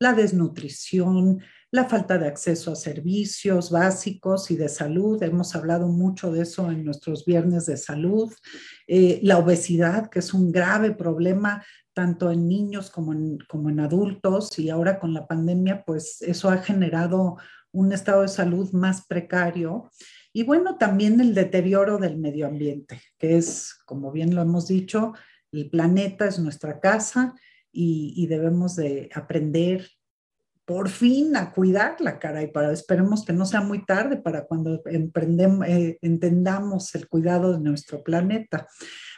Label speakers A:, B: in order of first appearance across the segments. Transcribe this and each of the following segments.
A: la desnutrición, la falta de acceso a servicios básicos y de salud. Hemos hablado mucho de eso en nuestros viernes de salud. Eh, la obesidad, que es un grave problema tanto en niños como en, como en adultos y ahora con la pandemia, pues eso ha generado un estado de salud más precario. Y bueno, también el deterioro del medio ambiente, que es, como bien lo hemos dicho, el planeta es nuestra casa y, debemos de aprender por fin a cuidarla, cara, y para esperemos que no sea muy tarde para cuando emprendemos, eh, entendamos el cuidado de nuestro planeta.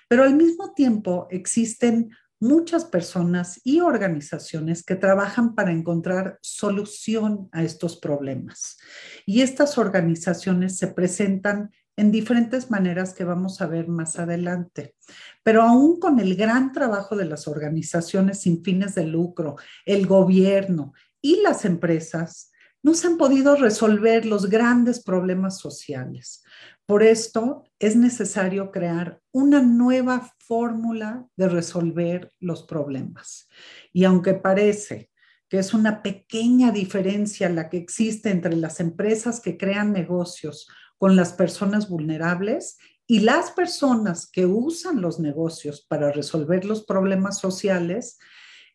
A: Pero al mismo tiempo existen muchas personas y organizaciones que trabajan para encontrar solución a estos problemas. Y estas organizaciones se presentan en diferentes maneras que vamos a ver más adelante. Pero aún con el gran trabajo de las organizaciones sin fines de lucro, el gobierno y las empresas, no se han podido resolver los grandes problemas sociales. Por esto es necesario crear una nueva fórmula de resolver los problemas. Y aunque parece que es una pequeña diferencia la que existe entre las empresas que crean negocios con las personas vulnerables y las personas que usan los negocios para resolver los problemas sociales,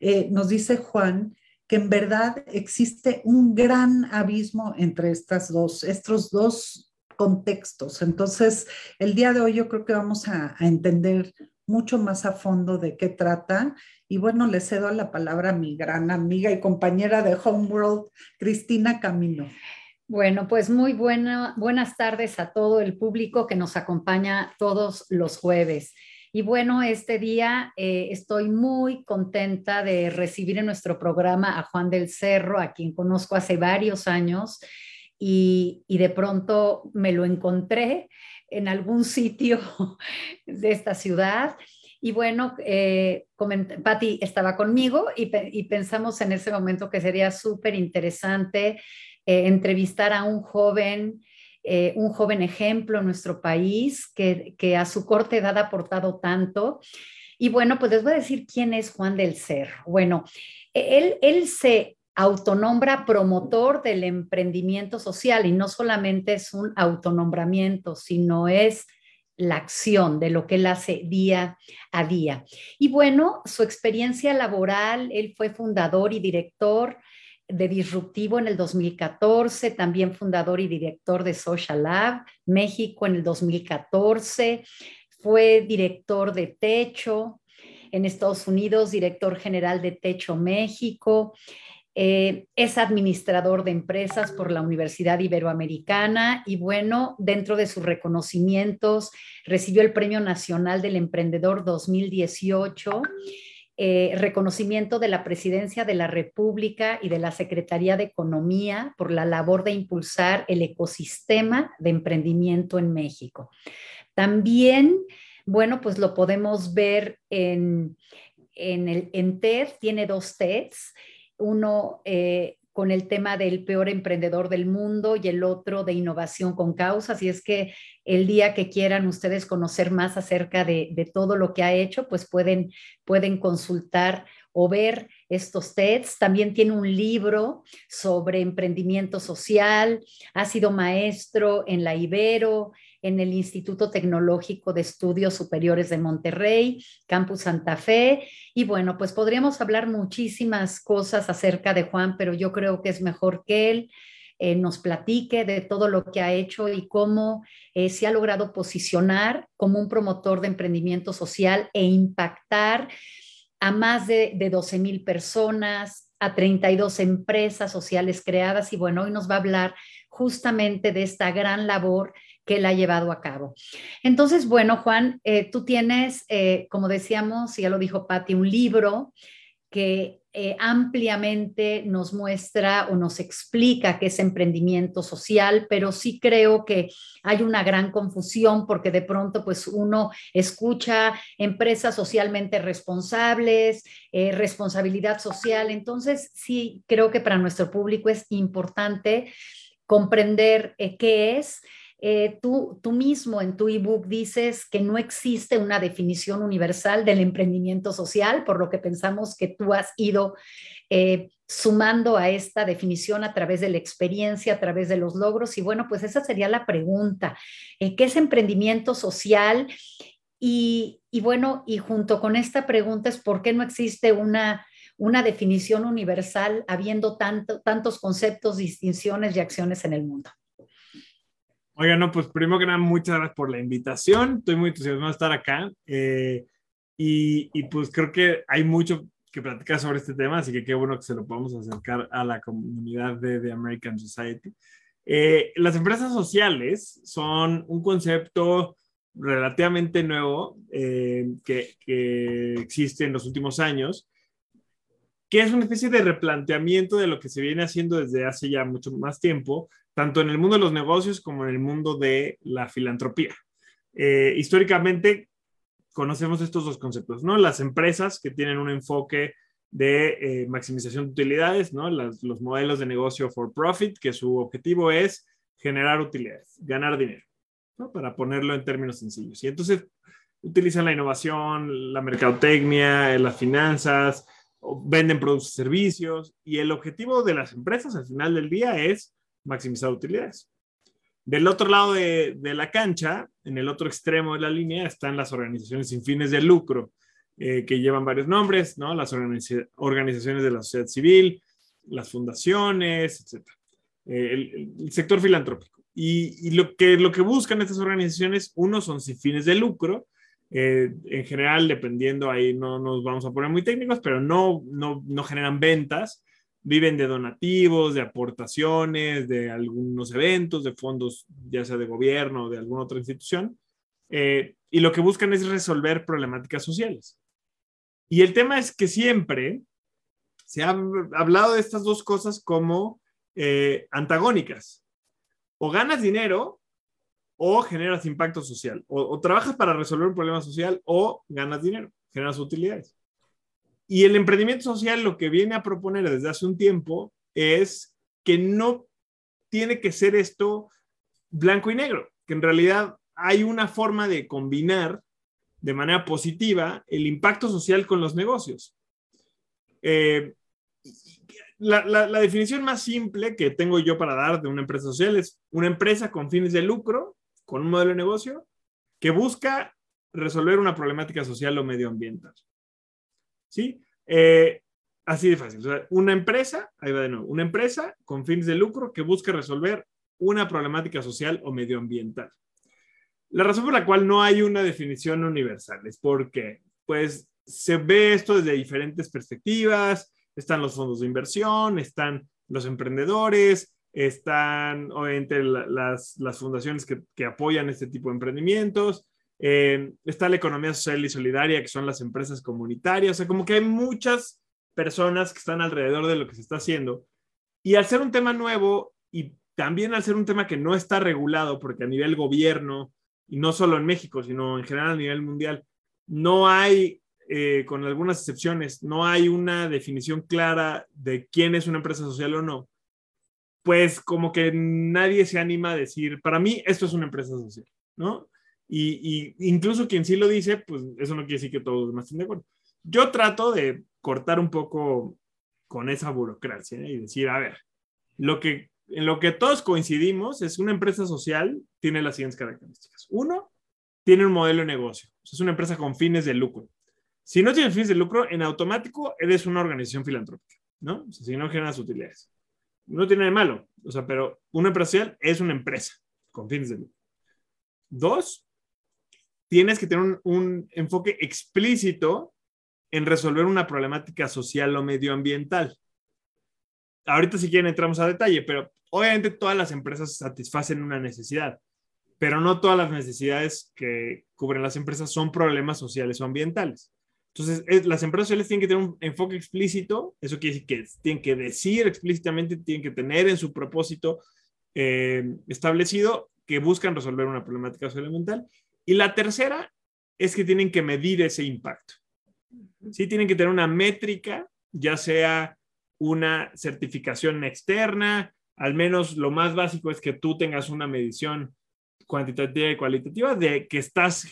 A: eh, nos dice Juan que en verdad existe un gran abismo entre estas dos, estos dos contextos. Entonces, el día de hoy yo creo que vamos a, a entender mucho más a fondo de qué trata. Y bueno, le cedo la palabra a mi gran amiga y compañera de Homeworld, Cristina Camino.
B: Bueno, pues muy buena, buenas tardes a todo el público que nos acompaña todos los jueves. Y bueno, este día eh, estoy muy contenta de recibir en nuestro programa a Juan del Cerro, a quien conozco hace varios años y, de pronto me lo encontré en algún sitio de esta ciudad. Y bueno, eh, Patti estaba conmigo y, y, pensamos en ese momento que sería súper interesante eh, entrevistar a un joven, eh, un joven ejemplo en nuestro país que, que, a su corta edad ha aportado tanto. Y bueno, pues les voy a decir quién es Juan del Cerro. Bueno, él, él se autonombra promotor del emprendimiento social y no solamente es un autonombramiento, sino es la acción de lo que él hace día a día. Y bueno, su experiencia laboral, él fue fundador y director de Disruptivo en el 2014, también fundador y director de Social Lab México en el 2014, fue director de Techo en Estados Unidos, director general de Techo México, eh, es administrador de empresas por la Universidad Iberoamericana y bueno, dentro de sus reconocimientos recibió el Premio Nacional del Emprendedor 2018 eh, reconocimiento de la Presidencia de la República y de la Secretaría de Economía por la labor de impulsar el ecosistema de emprendimiento en México. También, bueno, pues lo podemos ver en, en, el, TED, tiene dos TEDs, uno eh, con el tema del peor emprendedor del mundo y el otro de innovación con causas. Y es que el día que quieran ustedes conocer más acerca de, todo lo que ha hecho, pues pueden, pueden consultar o ver estos TEDs. También tiene un libro sobre emprendimiento social, ha sido maestro en la Ibero, en el Instituto Tecnológico de Estudios Superiores de Monterrey, Campus Santa Fe. Y bueno, pues podríamos hablar muchísimas cosas acerca de Juan, pero yo creo que es mejor que él eh, nos platique de todo lo que ha hecho y cómo eh, se ha logrado posicionar como un promotor de emprendimiento social e impactar a más de, de 12 mil personas, a 32 empresas sociales creadas. Y bueno, hoy nos va a hablar justamente de esta gran labor que él ha llevado a cabo. Entonces, bueno, Juan, eh, tú tienes, eh, como decíamos, ya lo dijo Patti, un libro que eh, ampliamente nos muestra o nos explica qué es emprendimiento social, pero sí creo que hay una gran confusión porque de pronto pues uno escucha empresas socialmente responsables, responsabilidad social, entonces sí creo que para nuestro público es importante comprender qué es eh, tú, tú mismo en tu ebook dices que no existe una definición universal del emprendimiento social, por lo que pensamos que tú has ido eh, sumando a esta definición a través de la experiencia, a través de los logros. Y bueno, pues esa sería la pregunta. Eh, ¿Qué es emprendimiento social? Y, bueno, y junto con esta pregunta es por qué no existe una, una definición universal habiendo tanto, tantos conceptos, distinciones y acciones en el mundo.
C: Oiga, no, pues primero que nada, muchas gracias por la invitación. Estoy muy entusiasmado de estar acá. Eh, y, y, pues creo que hay mucho que platicar sobre este tema, así que qué bueno que se lo podamos acercar a la comunidad de, de American Society. Eh, las empresas sociales son un concepto relativamente nuevo eh, que, que, existe en los últimos años, que es una especie de replanteamiento de lo que se viene haciendo desde hace ya mucho más tiempo, tanto en el mundo de los negocios como en el mundo de la filantropía. Eh, históricamente conocemos estos dos conceptos, ¿no? Las empresas que tienen un enfoque de eh, maximización de utilidades, ¿no? los modelos de negocio for profit, que su objetivo es generar utilidades, ganar dinero, ¿no? Para ponerlo en términos sencillos. Y entonces utilizan la innovación, la mercadotecnia, las finanzas, venden productos y servicios, y el objetivo de las empresas al final del día es maximizar utilidades. Del otro lado de, la cancha, en el otro extremo de la línea, están las organizaciones sin fines de lucro, eh, que llevan varios nombres, ¿no? Las organizaciones de la sociedad civil, las fundaciones, etc. Eh, el, sector filantrópico. Y, lo, que, lo que buscan estas organizaciones, uno, son sin fines de lucro, eh, en general, dependiendo, ahí no nos vamos a poner muy técnicos, pero no, no, no generan ventas, viven de donativos, de aportaciones, de algunos eventos, de fondos, ya sea de gobierno o de alguna otra institución, eh, y lo que buscan es resolver problemáticas sociales. Y el tema es que siempre se ha hablado de estas dos cosas como eh, antagónicas. O ganas dinero o generas impacto social. O, o trabajas para resolver un problema social o ganas dinero, generas utilidades. Y el emprendimiento social lo que viene a proponer desde hace un tiempo es que no tiene que ser esto blanco y negro, que en realidad hay una forma de combinar de manera positiva el impacto social con los negocios. Eh, la, la, definición más simple que tengo yo para dar de una empresa social es una empresa con fines de lucro, con un modelo de negocio, que busca resolver una problemática social o medioambiental. ¿sí? Eh, así de fácil. una empresa, ahí va de nuevo, una empresa con fines de lucro que busca resolver una problemática social o medioambiental. La razón por la cual no hay una definición universal es porque, pues, se ve esto desde diferentes perspectivas. Están los fondos de inversión, están los emprendedores, están obviamente las, las fundaciones que, que apoyan este tipo de emprendimientos, eh, está la economía social y solidaria, que son las empresas comunitarias. O sea, como que hay muchas personas que están alrededor de lo que se está haciendo. Y al ser un tema nuevo y también al ser un tema que no está regulado, porque a nivel gobierno, y no solo en México, sino en general a nivel mundial, no hay, eh, con algunas excepciones, no hay una definición clara de quién es una empresa social o no, pues como que nadie se anima a decir, para mí esto es una empresa social, ¿no? Y, incluso quien sí lo dice, pues eso no quiere decir que todos los demás estén de acuerdo. Yo trato de cortar un poco con esa burocracia y decir, a ver, lo que, en lo que todos coincidimos es una empresa social tiene las siguientes características. Uno, tiene un modelo de negocio. Es una empresa con fines de lucro. Si no tienes fines de lucro, en automático eres una organización filantrópica, ¿no? O sea, si no generas utilidades. No tiene de malo, o sea, pero una empresa social es una empresa con fines de lucro. Dos, tienes que tener un, enfoque explícito en resolver una problemática social o medioambiental. Ahorita si quieren entramos a detalle, pero obviamente todas las empresas satisfacen una necesidad, pero no todas las necesidades que cubren las empresas son problemas sociales o ambientales. Entonces, las empresas sociales tienen que tener un enfoque explícito, eso quiere decir que tienen que decir explícitamente, tienen que tener en su propósito eh, establecido que buscan resolver una problemática social ambiental y la tercera es que tienen que medir ese impacto. Sí, tienen que tener una métrica, ya sea una certificación externa, al menos lo más básico es que tú tengas una medición cuantitativa y cualitativa de que estás,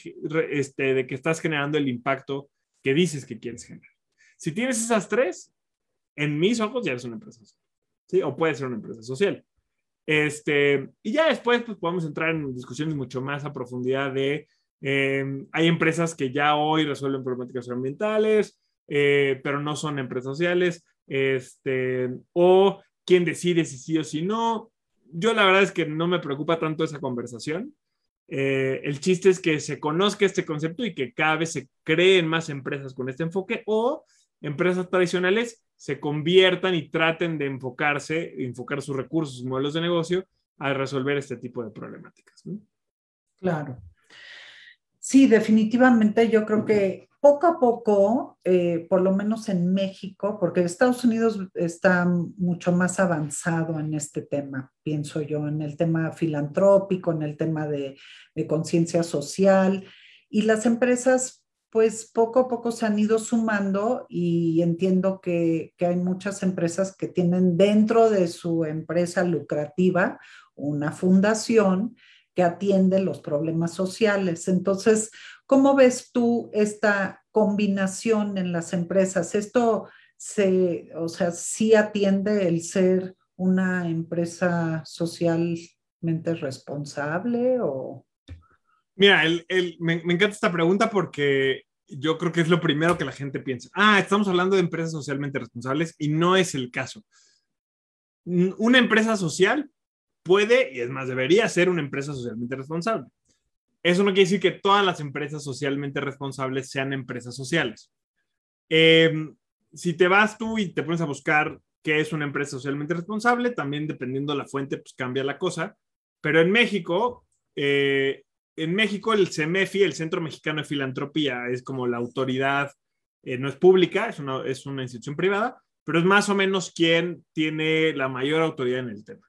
C: este, de que estás generando el impacto que dices que quieres generar. Si tienes esas tres, en mis ojos ya es una empresa social. ¿sí? O puede ser una empresa social. Este, y ya después pues, podemos entrar en discusiones mucho más a profundidad de, em, hay empresas que ya hoy resuelven problemáticas ambientales, eh, pero no son empresas sociales, este, o quién decide si sí o si no. Yo la verdad es que no me preocupa tanto esa conversación. Eh, el chiste es que se conozca este concepto y que cada vez se creen más empresas con este enfoque o empresas tradicionales se conviertan y traten de enfocarse, enfocar sus recursos, sus modelos de negocio a resolver este tipo de problemáticas.
A: Claro. Sí, definitivamente yo creo que poco a poco, eh, por lo menos en México, porque Estados Unidos está mucho más avanzado en este tema, pienso yo, en el tema filantrópico, en el tema de, de conciencia social, y las empresas pues poco a poco se han ido sumando y entiendo que, que, hay muchas empresas que tienen dentro de su empresa lucrativa una fundación que atiende los problemas sociales. Entonces, ¿cómo ves tú esta combinación en las empresas? ¿Esto se, o sea, sí atiende el ser una empresa socialmente responsable o...
C: Mira, me, me, encanta esta pregunta porque yo creo que es lo primero que la gente piensa. Ah, estamos hablando de empresas socialmente responsables y no es el caso. Una empresa social puede, y es más, debería ser una empresa socialmente responsable. Eso no quiere decir que todas las empresas socialmente responsables sean empresas sociales. Eh, si te vas tú y te pones a buscar qué es una empresa socialmente responsable, también dependiendo de la fuente, pues cambia la cosa. Pero en México, eh, en México el CEMEFI, el Centro Mexicano de Filantropía, es como la autoridad, eh, no es pública, es una, es una institución privada, pero es más o menos quien tiene la mayor autoridad en el tema.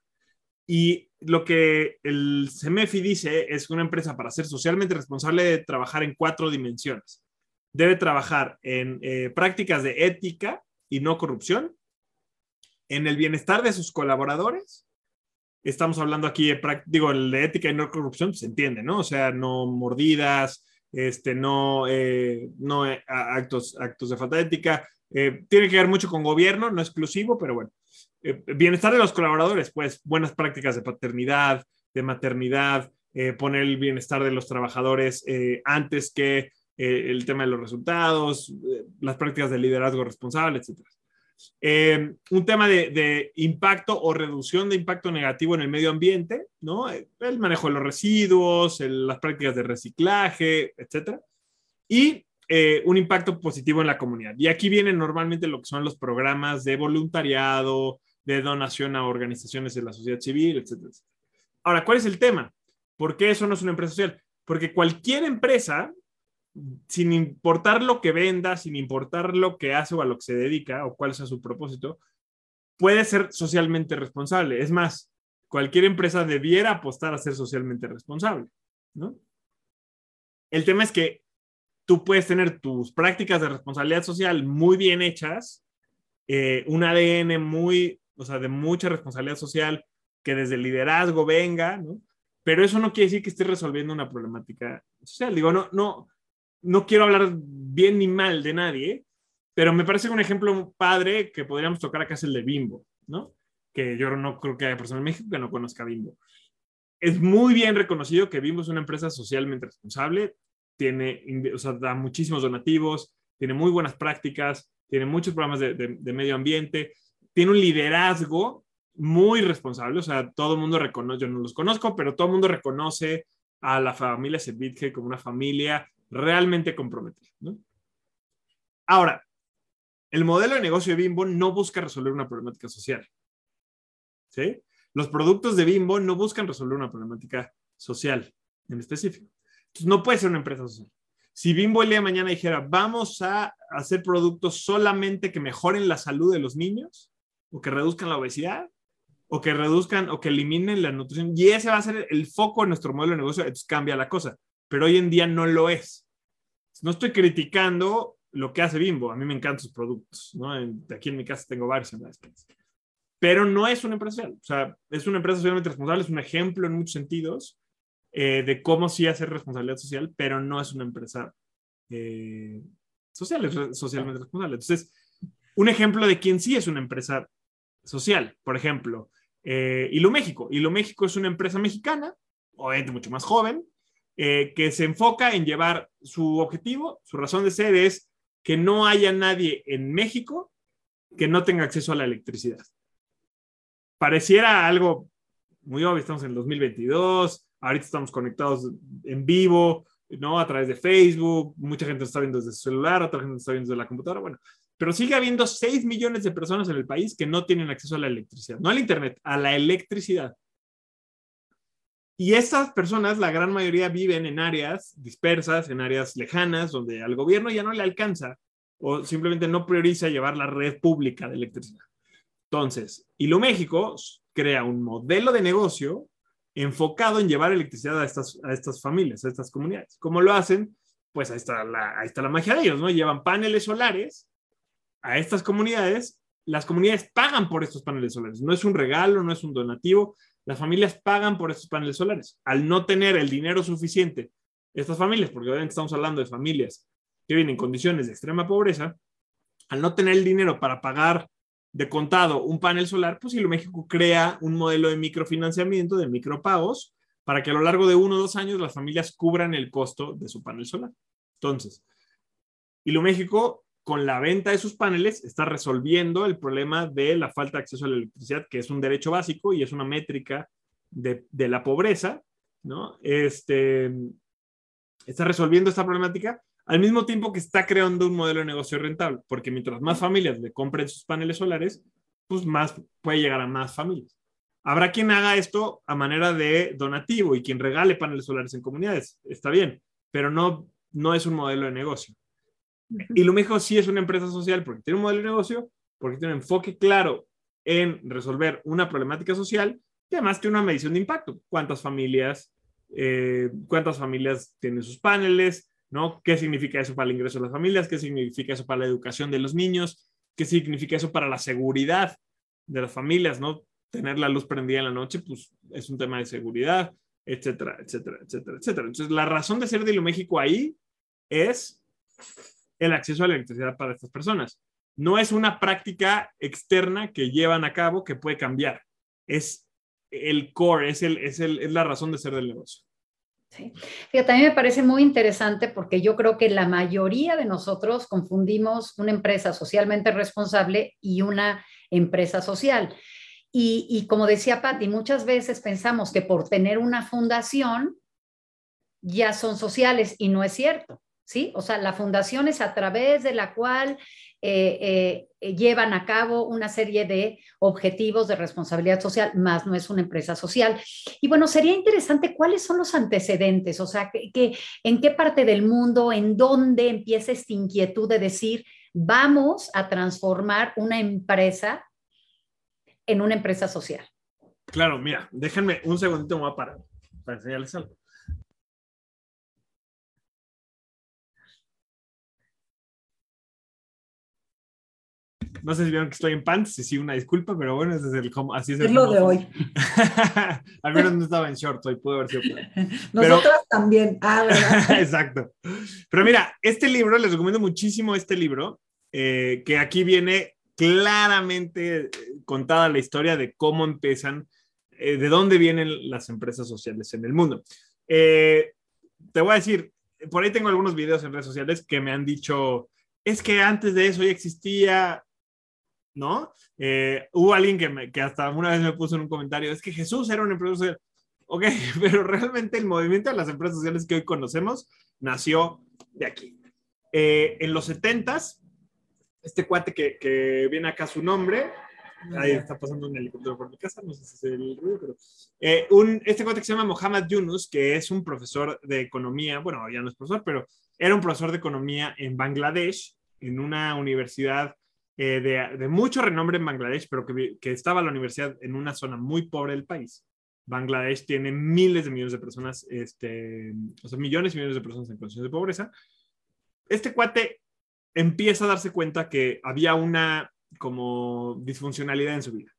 C: Y lo que el CEMEFI dice es que una empresa para ser socialmente responsable debe trabajar en cuatro dimensiones. Debe trabajar en eh, prácticas de ética y no corrupción, en el bienestar de sus colaboradores, estamos hablando aquí de, digo, de ética y no corrupción, se entiende, ¿no? O sea, no mordidas, este, no, eh, no eh, actos, actos de falta de ética. Tiene que ver mucho con gobierno, no exclusivo, pero bueno. Bienestar de los colaboradores, pues buenas prácticas de paternidad, de maternidad, poner el bienestar de los trabajadores antes que el tema de los resultados, las prácticas de liderazgo responsable. Eh, un tema de, impacto o reducción de impacto negativo en el medio ambiente, ¿no? El manejo de los residuos, las prácticas de reciclaje, etcétera. Y eh, un impacto positivo en la comunidad. Y aquí vienen normalmente lo que son los programas de voluntariado, de donación a organizaciones de la sociedad civil, etcétera. Ahora, ¿cuál es el tema? ¿Por qué eso no es una empresa social? Porque cualquier empresa sin importar lo que venda, sin importar lo que hace o a lo que se dedica o cuál sea su propósito, puede ser socialmente responsable. Es más, cualquier empresa debiera apostar a ser socialmente responsable, ¿no? El tema es que tú puedes tener tus prácticas de responsabilidad social muy bien hechas, eh, un ADN muy, o sea, de mucha responsabilidad social que desde el liderazgo venga, ¿no? Pero eso no quiere decir que estés resolviendo una problemática social. Digo, no, no, no quiero hablar bien ni mal de nadie, pero me parece un ejemplo padre que podríamos tocar acá es el de Bimbo, ¿no? Que yo no creo que haya persona en México que no conozca Bimbo. Es muy bien reconocido que Bimbo es una empresa socialmente responsable, tiene, o sea, da muchísimos donativos, tiene muy buenas prácticas, tiene muchos programas de medio ambiente, tiene un liderazgo muy responsable, o sea, todo el mundo reconoce, yo no los conozco, pero todo el mundo reconoce a la familia Servitje como una familia realmente comprometida. Ahora, el modelo de negocio de Bimbo no busca resolver una problemática social. Los productos de Bimbo no buscan resolver una problemática social en específico. Entonces, no puede ser una empresa social. Si Bimbo el día de mañana dijera, vamos a hacer productos solamente que mejoren la salud de los niños o que reduzcan la obesidad o que reduzcan o que eliminen la nutrición, y ese va a ser el foco de nuestro modelo de negocio, entonces cambia la cosa pero hoy en día no lo es. No estoy criticando lo que hace Bimbo, a mí me encantan sus productos, ¿no? aquí en mi casa tengo varios en la despensa. Pero no es una empresa social, o sea, es una empresa socialmente responsable, es un ejemplo en muchos sentidos eh, de cómo sí hacer responsabilidad social, pero no es una empresa eh, social, es socialmente responsable. Entonces, Un ejemplo de quien sí es una empresa social, por ejemplo, eh, Hilo México. Hilo México es una empresa mexicana, obviamente mucho más joven, eh, que se enfoca en llevar su objetivo, su razón de ser es que no haya nadie en México que no tenga acceso a la electricidad. Pareciera algo muy obvio, estamos en el 2022, ahorita estamos conectados en vivo, ¿no? A través de Facebook, mucha gente está viendo desde su celular, otra gente está viendo desde la computadora, bueno, pero sigue habiendo 6 millones de personas en el país que no tienen acceso a la electricidad, no al Internet, a la electricidad. Y estas personas, la gran mayoría, viven en áreas dispersas, en áreas lejanas, donde al gobierno ya no le alcanza o simplemente no prioriza llevar la red pública de electricidad. Entonces, Hilo México crea un modelo de negocio enfocado en llevar electricidad a estas, a estas familias, a estas comunidades. ¿Cómo lo hacen? Pues ahí está, la, ahí está la magia de ellos, ¿no? Llevan paneles solares a estas comunidades. Las comunidades pagan por estos paneles solares. No es un regalo, no es un donativo. Las familias pagan por estos paneles solares. Al no tener el dinero suficiente, estas familias, porque obviamente estamos hablando de familias que viven en condiciones de extrema pobreza, al no tener el dinero para pagar de contado un panel solar, pues Hilo México crea un modelo de microfinanciamiento, de micropagos, para que a lo largo de uno o dos años las familias cubran el costo de su panel solar. Entonces, Hilo México, con la venta de sus paneles, está resolviendo el problema de la falta de acceso a la electricidad, que es un derecho básico y es una métrica de, la pobreza, ¿no? Este, está resolviendo esta problemática al mismo tiempo que está creando un modelo de negocio rentable, porque mientras más familias le compren sus paneles solares, pues más puede llegar a más familias. Habrá quien haga esto a manera de donativo y quien regale paneles solares en comunidades, está bien, pero no, no es un modelo de negocio. Y lo mejor sí es una empresa social porque tiene un modelo de negocio, porque tiene un enfoque claro en resolver una problemática social y además tiene una medición de impacto. ¿Cuántas familias, eh, cuántas familias tienen sus paneles? ¿no? ¿Qué significa eso para el ingreso de las familias? ¿Qué significa eso para la educación de los niños? ¿Qué significa eso para la seguridad de las familias, ¿no? Tener la luz prendida en la noche, pues es un tema de seguridad, etcétera, etcétera, etcétera, etcétera. Entonces, la razón de ser de Hilo México ahí es el acceso a la electricidad para estas personas. No es una práctica externa que llevan a cabo que puede cambiar. Es el core, es, el, es, el, es la razón de ser del negocio.
B: Sí. Fíjate, a me parece muy interesante porque yo creo que la mayoría de nosotros confundimos una empresa socialmente responsable y una empresa social. Y, y como decía Patti, muchas veces pensamos que por tener una fundación ya son sociales y no es cierto. ¿Sí? O sea, la fundación es a través de la cual eh, eh, llevan a cabo una serie de objetivos de responsabilidad social, más no es una empresa social. Y bueno, sería interesante cuáles son los antecedentes, o sea, que, en qué parte del mundo, en dónde empieza esta inquietud de decir, vamos a transformar una empresa en una empresa social.
C: Claro, mira, déjenme un segundito, me para enseñarles algo. No sé si vieron que estoy en pants, sí, sí, una disculpa, pero bueno, ese es el, así es,
A: es lo de hoy.
C: Al menos no estaba en short hoy, pudo haber sido.
A: Nosotras también. Ah, ¿verdad?
C: Exacto. Pero mira, este libro, les recomiendo muchísimo este libro, eh, que aquí viene claramente eh, contada la historia de cómo empiezan, eh, de dónde vienen las empresas sociales en el mundo. te voy a decir, por ahí tengo algunos videos en redes sociales que me han dicho, es que antes de eso ya existía ¿no? Eh, hubo alguien que, que hasta una vez me puso en un comentario, es que Jesús era un empresa social. Ok, pero realmente el movimiento de las empresas sociales que hoy conocemos nació de aquí. Eh, en los 70 este cuate que, que, viene acá su nombre, ahí está pasando un helicóptero por mi casa, no sé si es el ruido, pero eh, un, este cuate que se llama Mohamed Yunus, que es un profesor de economía, bueno, ya no es profesor, pero era un profesor de economía en Bangladesh, en una universidad eh, de, mucho renombre en Bangladesh, pero que, que, estaba la universidad en una zona muy pobre del país. Bangladesh tiene miles de millones de personas, este, o sea, millones y millones de personas en condiciones de pobreza. Este cuate empieza a darse cuenta que había una como disfuncionalidad en su vida,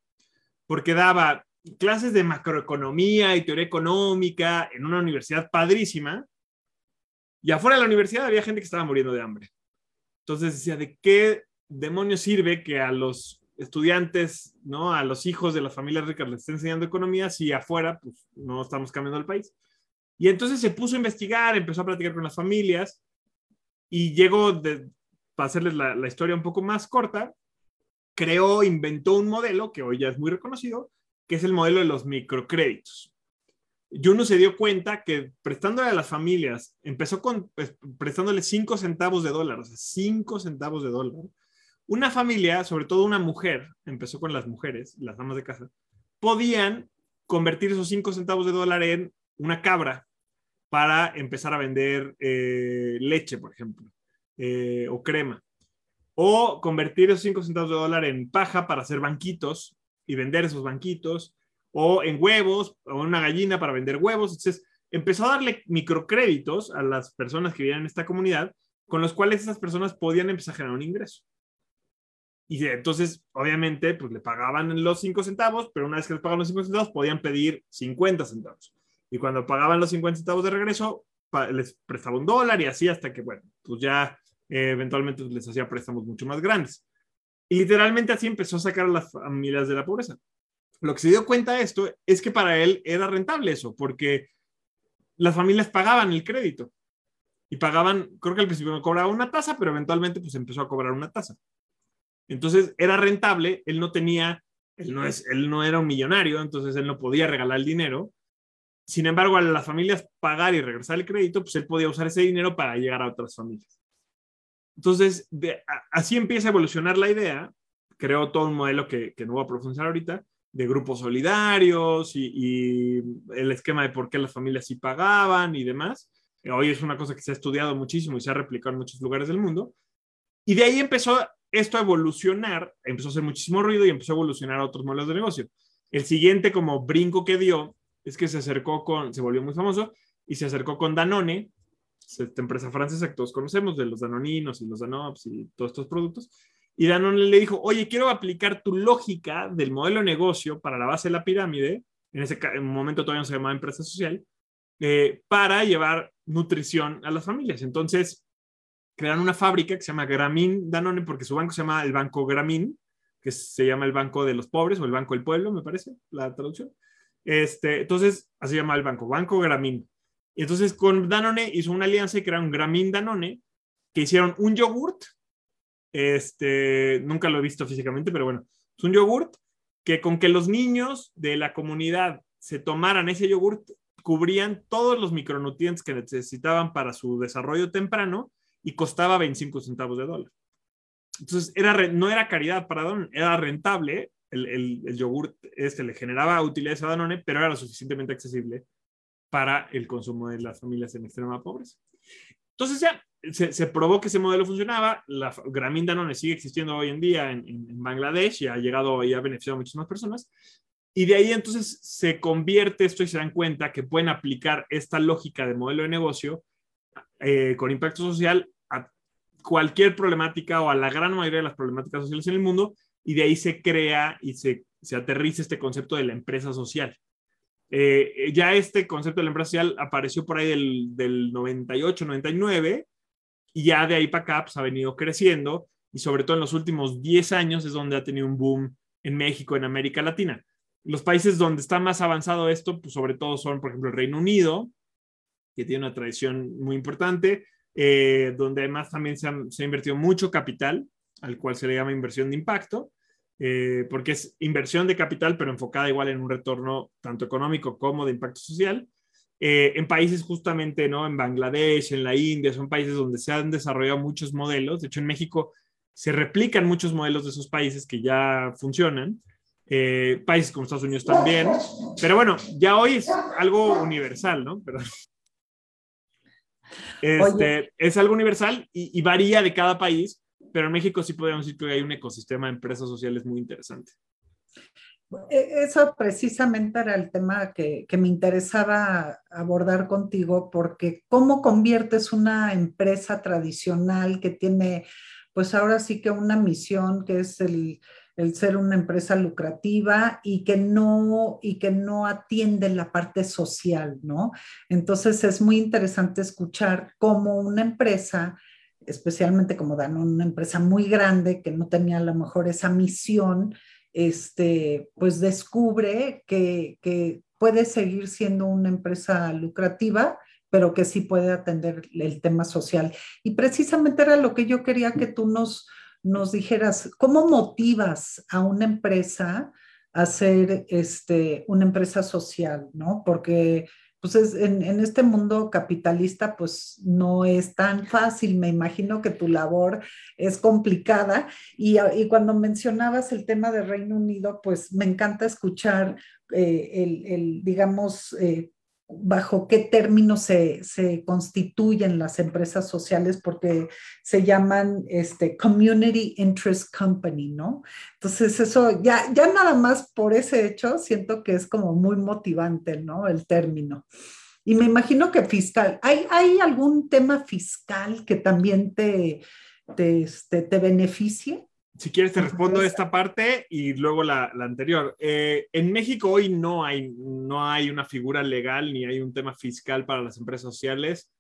C: porque daba clases de macroeconomía y teoría económica en una universidad padrísima, y afuera de la universidad había gente que estaba muriendo de hambre. Entonces decía, ¿de qué demonios sirve que a los estudiantes, ¿no? A los hijos de las familias ricas les estén enseñando economía si afuera, pues no estamos cambiando el país. Y entonces se puso a investigar, empezó a platicar con las familias y llegó, de, para hacerles la, historia un poco más corta, creó, inventó un modelo que hoy ya es muy reconocido, que es el modelo de los microcréditos. Juno se dio cuenta que prestándole a las familias, empezó con pues, prestándole 5 centavos de dólar, o sea, 5 centavos de dólar. Una familia, sobre todo una mujer, empezó con las mujeres, las amas de casa, podían convertir esos 5 centavos de dólar en una cabra para empezar a vender eh, leche, por ejemplo, eh, o crema. O convertir esos 5 centavos de dólar en paja para hacer banquitos y vender esos banquitos o en huevos, o una gallina para vender huevos. Entonces, empezó a darle microcréditos a las personas que vivían en esta comunidad, con los cuales esas personas podían empezar a generar un ingreso. Y entonces, obviamente, pues le pagaban los 5 centavos, pero una vez que les pagaban los 5 centavos, podían pedir 50 centavos. Y cuando pagaban los 50 centavos de regreso, les prestaba un dólar y así hasta que, bueno, pues ya eh, eventualmente les hacía préstamos mucho más grandes. Y literalmente así empezó a sacar a las familias de la pobreza lo que se dio cuenta de esto es que para él era rentable eso, porque las familias pagaban el crédito y pagaban, creo que al principio no cobraba una tasa, pero eventualmente pues empezó a cobrar una tasa. Entonces era rentable, él no tenía, él no, es, él no era un millonario, entonces él no podía regalar el dinero. Sin embargo, a las familias pagar y regresar el crédito, pues él podía usar ese dinero para llegar a otras familias. Entonces, así empieza a evolucionar la idea, creó todo un modelo que, que no voy a profundizar ahorita, de grupos solidarios y, el esquema de por qué las familias sí pagaban y demás. Hoy es una cosa que se ha estudiado muchísimo y se ha replicado en muchos lugares del mundo. Y de ahí empezó esto a evolucionar, empezó a hacer muchísimo ruido y empezó a evolucionar a otros modelos de negocio. El siguiente como brinco que dio es que se acercó con, se volvió muy famoso y se acercó con Danone, esta empresa francesa que todos conocemos, de los Danoninos y los Danops y todos estos productos, y Danone le dijo, oye, quiero aplicar tu lógica del modelo de negocio para la base de la pirámide, en ese momento todavía no se llamaba empresa social, eh, para llevar nutrición a las familias. Entonces, crearon una fábrica que se llama Gramín Danone, porque su banco se llama el Banco Gramín, que se llama el Banco de los Pobres o el Banco del Pueblo, me parece, la traducción. Este, entonces, así se llama el banco, Banco Gramín. Y entonces con Danone hizo una alianza y crearon Gramín Danone, que hicieron un yogurt este, nunca lo he visto físicamente, pero bueno, es un yogurt que con que los niños de la comunidad se tomaran ese yogurt, cubrían todos los micronutrientes que necesitaban para su desarrollo temprano y costaba 25 centavos de dólar. Entonces, era, no era caridad para Danone, era rentable. El, el, el yogurt este le generaba utilidades a Danone, pero era lo suficientemente accesible para el consumo de las familias en extrema pobreza. Entonces ya se, probó que ese modelo funcionaba, la Grameen Danone sigue existiendo hoy en día en, Bangladesh y ha llegado y ha beneficiado a muchísimas personas. Y de ahí entonces se convierte esto y se dan cuenta que pueden aplicar esta lógica de modelo de negocio eh, con impacto social a cualquier problemática o a la gran mayoría de las problemáticas sociales en el mundo y de ahí se crea y se, se aterriza este concepto de la empresa social. Eh, ya este concepto de la empresa social apareció por ahí del, del 98, 99 y ya de ahí para acá pues, ha venido creciendo y sobre todo en los últimos 10 años es donde ha tenido un boom en México, en América Latina. Los países donde está más avanzado esto, pues sobre todo son, por ejemplo, el Reino Unido, que tiene una tradición muy importante, eh, donde además también se ha, invertido mucho capital, al cual se le llama inversión de impacto, eh, porque es inversión de capital, pero enfocada igual en un retorno tanto económico como de impacto social. Eh, en países justamente, ¿no? En Bangladesh, en la India, son países donde se han desarrollado muchos modelos. De hecho, en México se replican muchos modelos de esos países que ya funcionan. Eh, países como Estados Unidos también. Pero bueno, ya hoy es algo universal, ¿no? Pero, este, es algo universal y, y, varía de cada país, pero en México sí podríamos decir que hay un ecosistema de empresas sociales muy interesante.
A: E, eso precisamente era el tema que, que, me interesaba abordar contigo, porque cómo conviertes una empresa tradicional que tiene, pues ahora sí que una misión que es el, el ser una empresa lucrativa y que no y que no atiende la parte social, ¿no? Entonces es muy interesante escuchar cómo una empresa especialmente como dan una empresa muy grande que no tenía a lo mejor esa misión, este, pues descubre que, que puede seguir siendo una empresa lucrativa, pero que sí puede atender el tema social. Y precisamente era lo que yo quería que tú nos, nos dijeras, ¿cómo motivas a una empresa a ser este, una empresa social? ¿no? Porque pues en, en, este mundo capitalista pues no es tan fácil, me imagino que tu labor es complicada y, y cuando mencionabas el tema de Reino Unido pues me encanta escuchar eh, el, el, digamos, eh, bajo qué términos se, se, constituyen las empresas sociales, porque se llaman este, Community Interest Company, ¿no? Entonces, eso ya, ya nada más por ese hecho, siento que es como muy motivante, ¿no? El término. Y me imagino que fiscal, ¿hay, hay algún tema fiscal que también te, te, este, te beneficie?
C: Si quieres te respondo esta parte y luego la, la anterior. Eh, en México hoy no hay, no hay una figura legal ni hay un tema fiscal para las empresas sociales.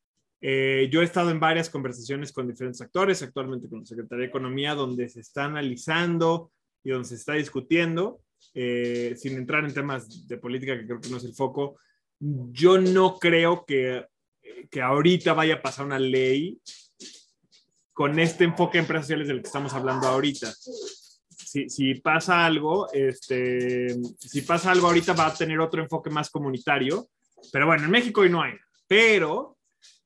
C: Eh, yo he estado en varias conversaciones con diferentes actores, actualmente con la Secretaría de Economía, donde se está analizando y donde se está discutiendo, eh, sin entrar en temas de política, que creo que no es el foco. Yo no creo que, que ahorita vaya a pasar una ley con este enfoque empresarial del que estamos hablando ahorita. Si, pasa algo, este, si pasa algo ahorita va a tener otro enfoque más comunitario, pero bueno, en México hoy no hay. Pero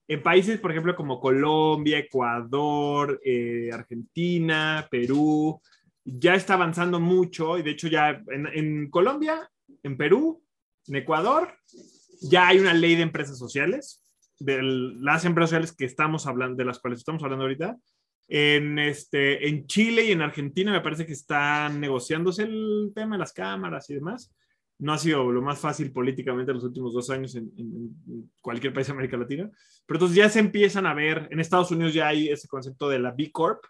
C: en países, por ejemplo, como Colombia, Ecuador, eh, Argentina, Perú, ya está avanzando mucho y de hecho ya en Colombia, en Perú, en Ecuador, ya hay una ley de empresas sociales de las empresas sociales que estamos hablando, de las cuales estamos hablando ahorita. En, este, en Chile y en Argentina me parece que están negociándose el tema de las cámaras y demás. No ha sido lo más fácil políticamente en los últimos dos años en, cualquier país de América Latina. Pero entonces ya se empiezan a ver, en Estados Unidos ya hay ese concepto de la B Corp.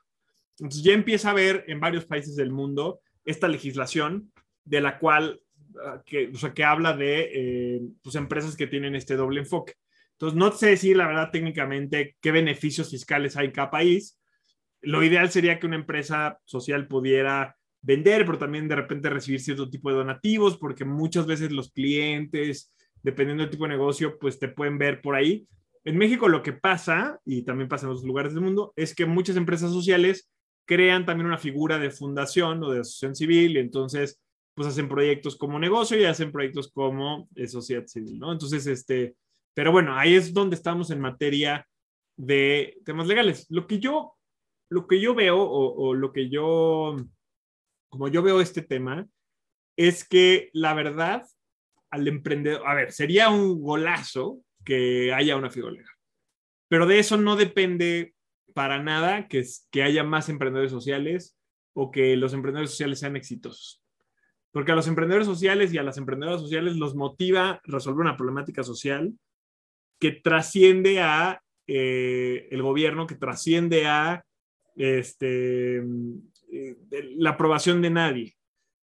C: Entonces ya empieza a ver en varios países del mundo esta legislación de la cual, ah, que, o sea, que habla de eh, pues, empresas que tienen este doble enfoque. Entonces, no sé decir la verdad técnicamente qué beneficios fiscales hay en cada país. Lo ideal sería que una empresa social pudiera vender, pero también de repente recibir cierto tipo de donativos, porque muchas veces los clientes, dependiendo del tipo de negocio, pues te pueden ver por ahí. En México lo que pasa, y también pasa en otros lugares del mundo, es que muchas empresas sociales crean también una figura de fundación o de asociación civil, y entonces pues hacen proyectos como negocio y hacen proyectos como eh, sociedad civil, ¿no? Entonces, este, pero bueno, ahí es donde estamos en materia de temas legales. Lo que yo, lo que yo veo o, lo que yo, como yo veo este tema, es que la verdad al emprendedor, a ver, sería un golazo que haya una figura legal, pero de eso no depende para nada que, que haya más emprendedores sociales o que los emprendedores sociales sean exitosos. Porque a los emprendedores sociales y a las emprendedoras sociales los motiva resolver una problemática social que trasciende a eh, el gobierno, que trasciende a este, eh, la aprobación de nadie.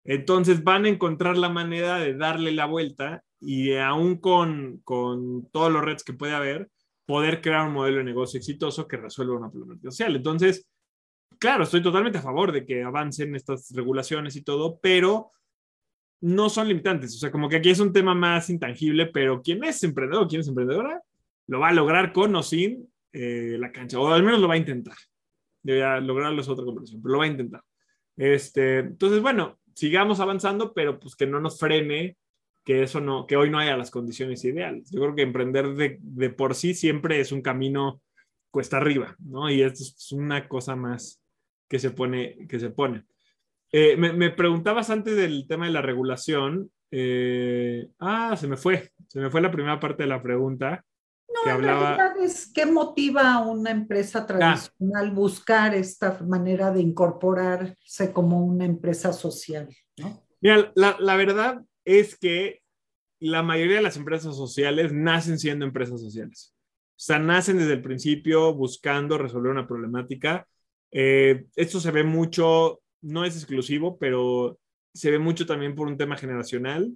C: Entonces van a encontrar la manera de darle la vuelta y aún con, con todos los retos que puede haber, poder crear un modelo de negocio exitoso que resuelva una problemática social. Entonces, claro, estoy totalmente a favor de que avancen estas regulaciones y todo, pero no son limitantes. O sea, como que aquí es un tema más intangible, pero quien es emprendedor, quien es emprendedora, lo va a lograr con o sin eh, la cancha, o al menos lo va a intentar. Debería lograrlo es otra conversación, pero lo va a intentar. Este, entonces, bueno, sigamos avanzando, pero pues que no nos frene que eso no, que hoy no haya las condiciones ideales. Yo creo que emprender de, de por sí siempre es un camino cuesta arriba, ¿no? Y esto es una cosa más que se pone, que se pone. Eh, me, me, preguntabas antes del tema de la regulación. Eh, ah, se me fue. Se me fue la primera parte de la pregunta.
A: No, que hablaba... es qué motiva a una empresa ah. tradicional buscar esta manera de incorporarse como una empresa social, ¿no?
C: Mira, la, la verdad es que la mayoría de las empresas sociales nacen siendo empresas sociales. O sea, nacen desde el principio buscando resolver una problemática. Eh, esto se ve mucho no es exclusivo, pero se ve mucho también por un tema generacional,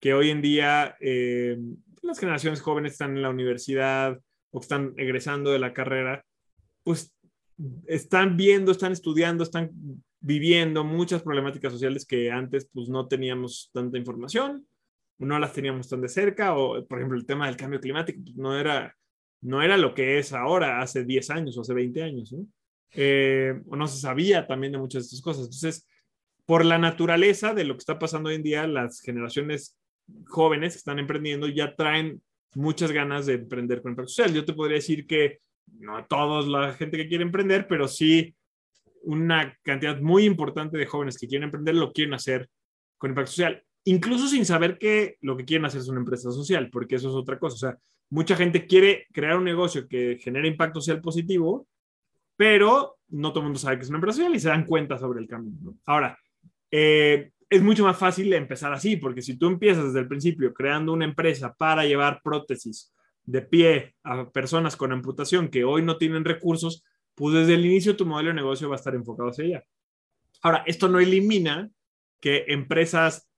C: que hoy en día eh, las generaciones jóvenes están en la universidad o están egresando de la carrera, pues están viendo, están estudiando, están viviendo muchas problemáticas sociales que antes pues no teníamos tanta información, no las teníamos tan de cerca, o por ejemplo el tema del cambio climático pues, no, era, no era lo que es ahora, hace 10 años o hace 20 años, ¿no? Eh, o no se sabía también de muchas de estas cosas. Entonces, por la naturaleza de lo que está pasando hoy en día, las generaciones jóvenes que están emprendiendo ya traen muchas ganas de emprender con impacto social. Yo te podría decir que no todos la gente que quiere emprender, pero sí una cantidad muy importante de jóvenes que quieren emprender lo quieren hacer con impacto social, incluso sin saber que lo que quieren hacer es una empresa social, porque eso es otra cosa. O sea, mucha gente quiere crear un negocio que genere impacto social positivo, pero no todo el mundo sabe que es una empresa social y se dan cuenta sobre el cambio. Ahora, eh, es mucho más fácil empezar así, porque si tú empiezas desde el principio creando una empresa para llevar prótesis de pie a personas con amputación que hoy no tienen recursos, pues desde el inicio tu modelo de negocio va a estar enfocado hacia allá. Ahora, esto no elimina que empresas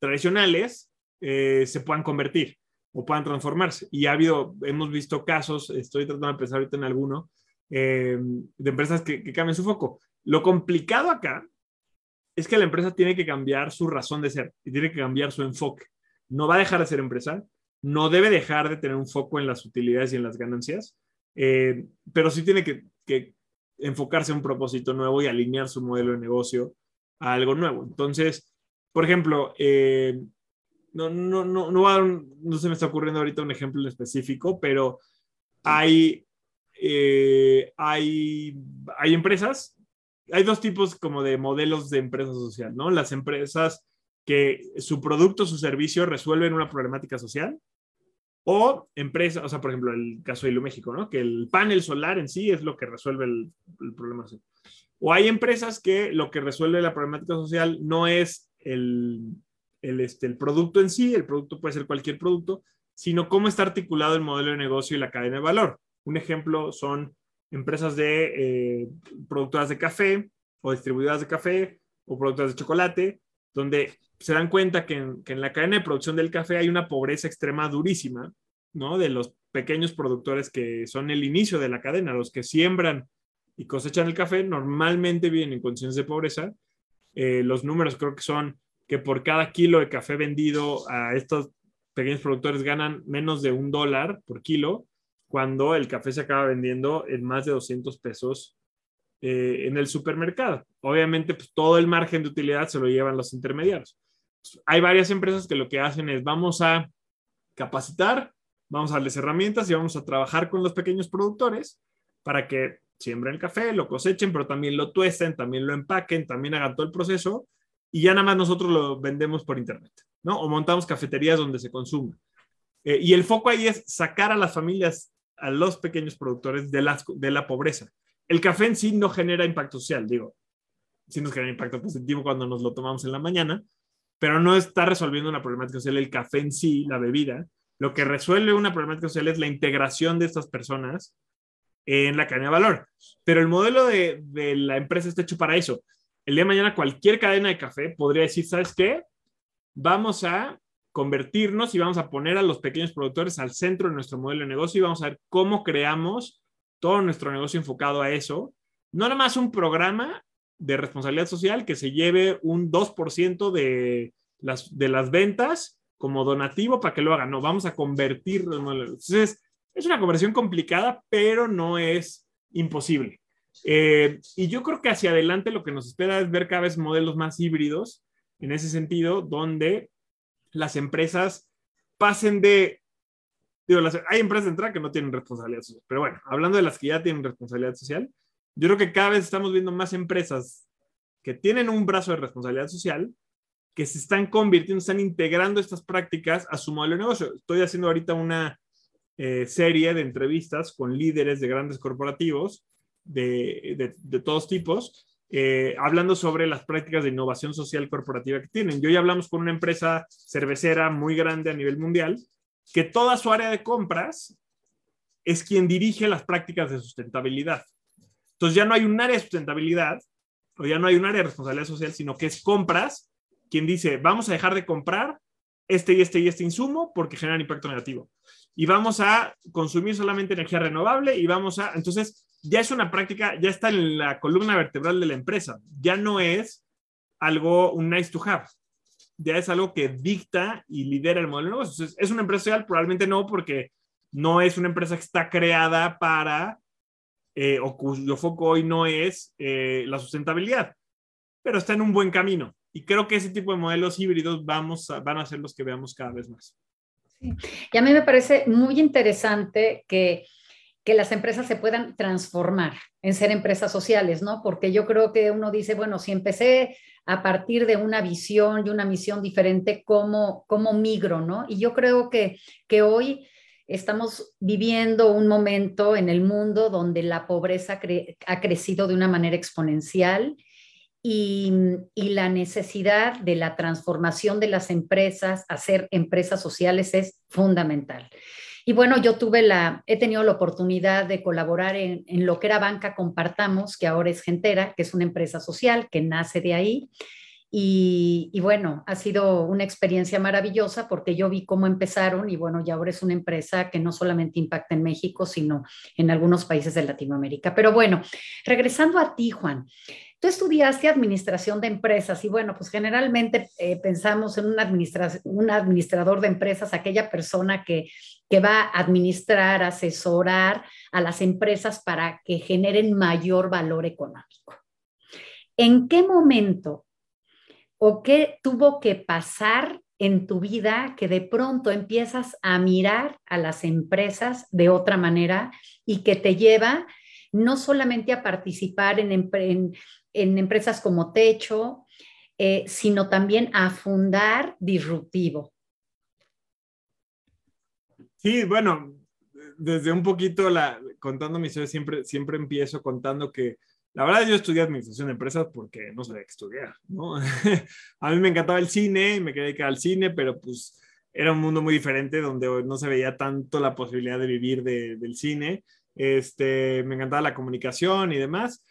C: tradicionales eh, se puedan convertir o puedan transformarse. Y ha habido, hemos visto casos, estoy tratando de pensar ahorita en alguno, eh, de empresas que, que su foco. Lo complicado acá es que la empresa tiene que cambiar su razón de ser y tiene que cambiar su enfoque. No va a dejar de ser empresa, no debe dejar de tener un foco en las utilidades y en las ganancias, eh, pero sí tiene que, enfocarse en un propósito nuevo y alinear su modelo de negocio a algo nuevo. Entonces, por ejemplo, eh, no, no, no, no, no, se me está ocurriendo ahorita un ejemplo específico, pero hay, eh, hay, hay empresas, hay dos tipos como de modelos de empresa social, ¿no? Las empresas que su producto, su servicio resuelven una problemática social o empresas, o sea, por ejemplo, el caso de Hilo México, ¿no? Que el panel solar en sí es lo que resuelve el, problema social. O hay empresas que lo que resuelve la problemática social no es el, el, este, el producto en sí, el producto puede ser cualquier producto, sino cómo está articulado el modelo de negocio y la cadena de valor. Un ejemplo son empresas de eh, productoras de café o distribuidoras de café o productoras de chocolate, donde se dan cuenta que en, la cadena de producción del café hay una pobreza extrema durísima, ¿no? De los pequeños productores que son el inicio de la cadena, los que siembran y cosechan el café, normalmente viven en condiciones de pobreza. Eh, los números creo que son que por cada kilo de café vendido a estos pequeños productores ganan menos de un dólar por kilo, cuando el café se acaba vendiendo en más de 200 pesos eh, en el supermercado. Obviamente, pues, todo el margen de utilidad se lo llevan los intermediarios. hay varias empresas que lo que hacen es vamos a capacitar, vamos a darles herramientas y vamos a trabajar con los pequeños productores para que siembren el café, lo cosechen, pero también lo tuesten, también lo empaquen, también hagan todo el proceso y ya nada más nosotros lo vendemos por internet, ¿no? O montamos cafeterías donde se consume. Eh, y el foco ahí es sacar a las familias, a los pequeños productores de la, de la pobreza el café en sí no genera impacto social, digo, sí nos genera impacto positivo cuando nos lo tomamos en la mañana, pero no está resolviendo una problemática social el café en sí, la bebida. Lo que resuelve una problemática social es la integración de estas personas en la cadena de valor. Pero el modelo de, de la empresa está hecho para eso. El día de mañana cualquier cadena de café podría decir, ¿sabes qué? Vamos a convertirnos y vamos a poner a los pequeños productores al centro de nuestro modelo de negocio y vamos a ver cómo creamos todo nuestro negocio enfocado a eso, no nada más un programa de responsabilidad social que se lleve un 2% de las, de las ventas como donativo para que lo hagan. No, vamos a convertir. Entonces, es una conversión complicada, pero no es imposible. Eh, y yo creo que hacia adelante lo que nos espera es ver cada vez modelos más híbridos en ese sentido, donde las empresas pasen de hay empresas de entrada que no tienen responsabilidad social, pero bueno, hablando de las que ya tienen responsabilidad social, yo creo que cada vez estamos viendo más empresas que tienen un brazo de responsabilidad social que se están convirtiendo, están integrando estas prácticas a su modelo de negocio. Estoy haciendo ahorita una eh, serie de entrevistas con líderes de grandes corporativos de, de, todos tipos, eh, hablando sobre las prácticas de innovación social corporativa que tienen. Yo ya hablamos con una empresa cervecera muy grande a nivel mundial que toda su área de compras es quien dirige las prácticas de sustentabilidad. Entonces ya no hay un área de sustentabilidad o ya no hay un área de responsabilidad social, sino que es compras quien dice, vamos a dejar de comprar este y este y este insumo porque generan impacto negativo. Y vamos a consumir solamente energía renovable y vamos a... Entonces, ya es una práctica, ya está en la columna vertebral de la empresa, ya no es algo, un nice to have, ya es algo que dicta y lidera el modelo de negocios. ¿Es una empresa social? Probablemente no, porque no es una empresa que está creada para, eh, o cuyo foco hoy no es eh, la sustentabilidad, pero está en un buen camino. Y creo que ese tipo de modelos híbridos vamos van a ser los que veamos cada vez más.
B: Y a mí me parece muy interesante que, que las empresas se puedan transformar en ser empresas sociales, ¿no? Porque yo creo que uno dice, bueno, si empecé a partir de una visión y una misión diferente, ¿cómo, cómo migro, no? Y yo creo que, que hoy estamos viviendo un momento en el mundo donde la pobreza ha crecido de una manera exponencial y, la necesidad de la transformación de las empresas a ser empresas sociales es fundamental. Y bueno, yo tuve la, he tenido la oportunidad de colaborar en, en, lo que era Banca Compartamos, que ahora es Gentera, que es una empresa social que nace de ahí. Y, bueno, ha sido una experiencia maravillosa porque yo vi cómo empezaron y bueno, ya ahora es una empresa que no solamente impacta en México, sino en algunos países de Latinoamérica. Pero bueno, regresando a ti, Juan, Tú estudiaste administración de empresas y bueno, pues generalmente eh, pensamos en un, un administrador de empresas, aquella persona que, que va a administrar, asesorar a las empresas para que generen mayor valor económico. ¿En qué momento o qué tuvo que pasar en tu vida que de pronto empiezas a mirar a las empresas de otra manera y que te lleva no solamente a participar en, empresas como Techo, eh, sino también a fundar Disruptivo.
C: Sí, bueno, desde un poquito la, contando mi historia, siempre, siempre empiezo contando que la verdad yo estudié administración de empresas porque no sabía qué estudiar, ¿no? a mí me encantaba el cine, me quería dedicar al cine, pero pues era un mundo muy diferente donde no se veía tanto la posibilidad de vivir del cine. Este, me encantaba la comunicación y demás.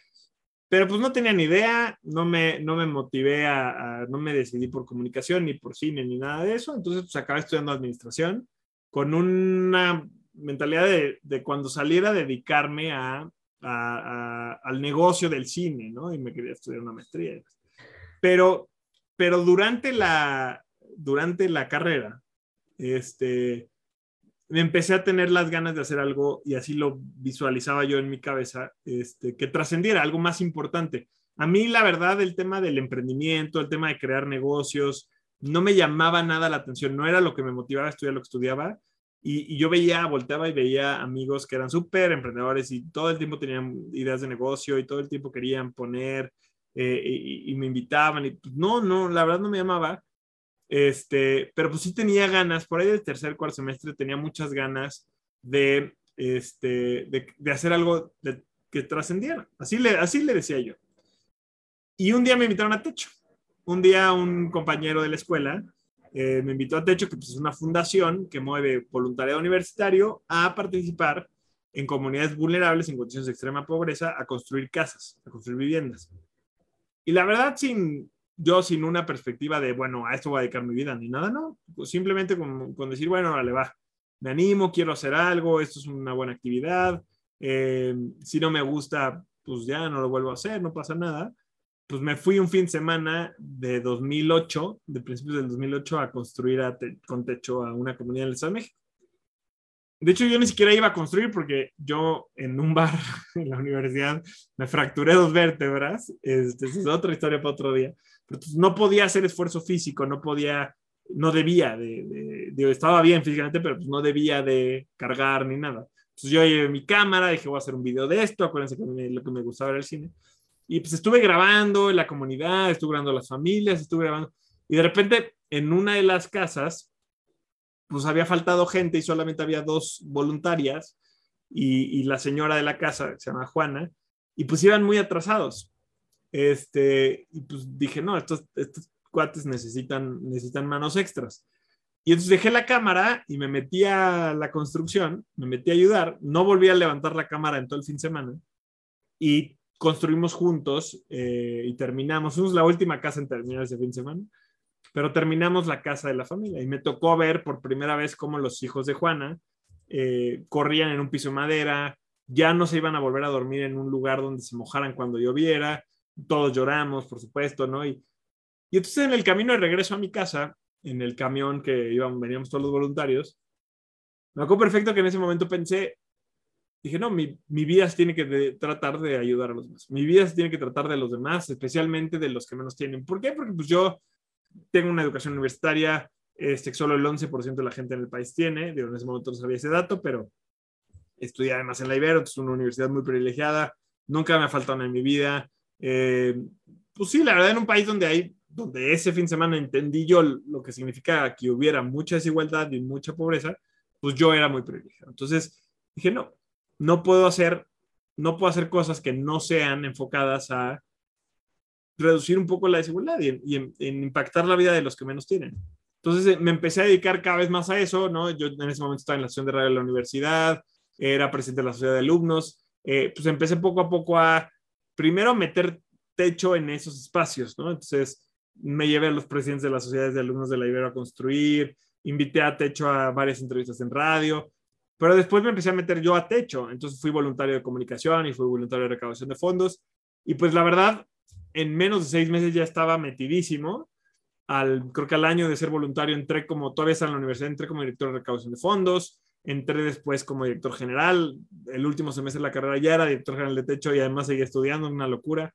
C: Pero pues no tenía ni idea, no me, no me motivé a, no me decidí por comunicación, ni por cine, ni nada de eso. Entonces pues acabé estudiando administración con una mentalidad de, de cuando saliera dedicarme a, al negocio del cine, ¿no? Y me quería estudiar una maestría. Pero, pero durante, la, durante la carrera, este, me empecé a tener las ganas de hacer algo y así lo visualizaba yo en mi cabeza, este, que trascendiera algo más importante. A mí, la verdad, el tema del emprendimiento, el tema de crear negocios, no me llamaba nada la atención, no era lo que me motivaba a estudiar lo que estudiaba. Y, yo veía, volteaba y veía amigos que eran súper emprendedores y todo el tiempo tenían ideas de negocio y todo el tiempo querían poner eh, y, me invitaban. Y pues, no, no, la verdad no me llamaba. Este, pero pues sí tenía ganas, por ahí del tercer, cuarto semestre tenía muchas ganas de, este, de, hacer algo que trascendiera. Así le, así le decía yo. Y un día me invitaron a Techo. Un día un compañero de la escuela eh, me invitó a Techo, que pues, es una fundación que mueve voluntariado universitario a participar en comunidades vulnerables en condiciones de extrema pobreza a construir casas, a construir viviendas. Y la verdad, sin, yo sin una perspectiva de, bueno, a esto voy a dedicar mi vida ni nada, no. Simplemente con, decir, bueno, le va, me animo, quiero hacer algo, esto es una buena actividad. Eh, si no me gusta, pues ya no lo vuelvo a hacer, no pasa nada. Pues me fui un fin de semana de 2008, de principios del 2008, a construir con techo a una comunidad en el Estado de México. De hecho, yo ni siquiera iba a construir porque yo en un bar en la universidad me fracturé dos vértebras. Este, es otra historia para otro día. Pero pues, no podía hacer esfuerzo físico, no podía, no debía de, de, estaba bien físicamente, pero pues no debía de cargar ni nada. Entonces yo llevé mi cámara, dije, voy a hacer un video de esto, acuérdense que lo que me gustaba era el cine. Y pues estuve grabando en la comunidad, estuve grabando las familias, estuve grabando. Y de repente, en una de las casas, pues había faltado gente y solamente había dos voluntarias y, la señora de la casa, se llama Juana, y pues iban muy atrasados. Este, y pues dije, no, estos, estos cuates necesitan, necesitan manos extras. Y entonces dejé la cámara y me metí a la construcción, me metí a ayudar, no volví a levantar la cámara en todo el fin de semana y construimos juntos eh, y terminamos, fuimos la última casa en terminar ese fin de semana, pero terminamos la casa de la familia y me tocó ver por primera vez cómo los hijos de Juana eh, corrían en un piso de madera, ya no se iban a volver a dormir en un lugar donde se mojaran cuando lloviera, todos lloramos, por supuesto, ¿no? Y, y entonces en el camino de regreso a mi casa, en el camión que íbamos, veníamos todos los voluntarios, me acuerdo perfecto que en ese momento pensé, dije, no, mi, mi vida se tiene que tratar de ayudar a los demás. Mi vida se tiene que tratar de los demás, especialmente de los que menos tienen. ¿Por qué? Porque pues yo tengo una educación universitaria, este, solo el 11% de la gente en el país tiene, digo, en ese momento no sabía ese dato, pero estudié además en la Ibero, es una universidad muy privilegiada, nunca me ha faltado nada en mi vida. Eh, pues sí, la verdad, en un país donde hay, donde ese fin de semana entendí yo lo que significa que hubiera mucha desigualdad y mucha pobreza, pues yo era muy privilegiado. Entonces dije, no, no puedo hacer, no puedo hacer cosas que no sean enfocadas a reducir un poco la desigualdad y, en, impactar la vida de los que menos tienen. Entonces eh, me empecé a dedicar cada vez más a eso, ¿no? Yo en ese momento estaba en la sesión de radio de la universidad, era presidente de la sociedad de alumnos, eh, pues empecé poco a poco a, primero, meter techo en esos espacios, ¿no? Entonces me llevé a los presidentes de las sociedades de alumnos de la Ibero a construir, invité a techo a varias entrevistas en radio, pero después me empecé a meter yo a techo, entonces fui voluntario de comunicación y fui voluntario de recaudación de fondos, y pues la verdad, en menos de seis meses ya estaba metidísimo. Al, creo que al año de ser voluntario entré como, todavía estaba en la universidad, entré como director de recaudación de fondos, entré después como director general, el último semestre de la carrera ya era director general de techo y además seguía estudiando, una locura.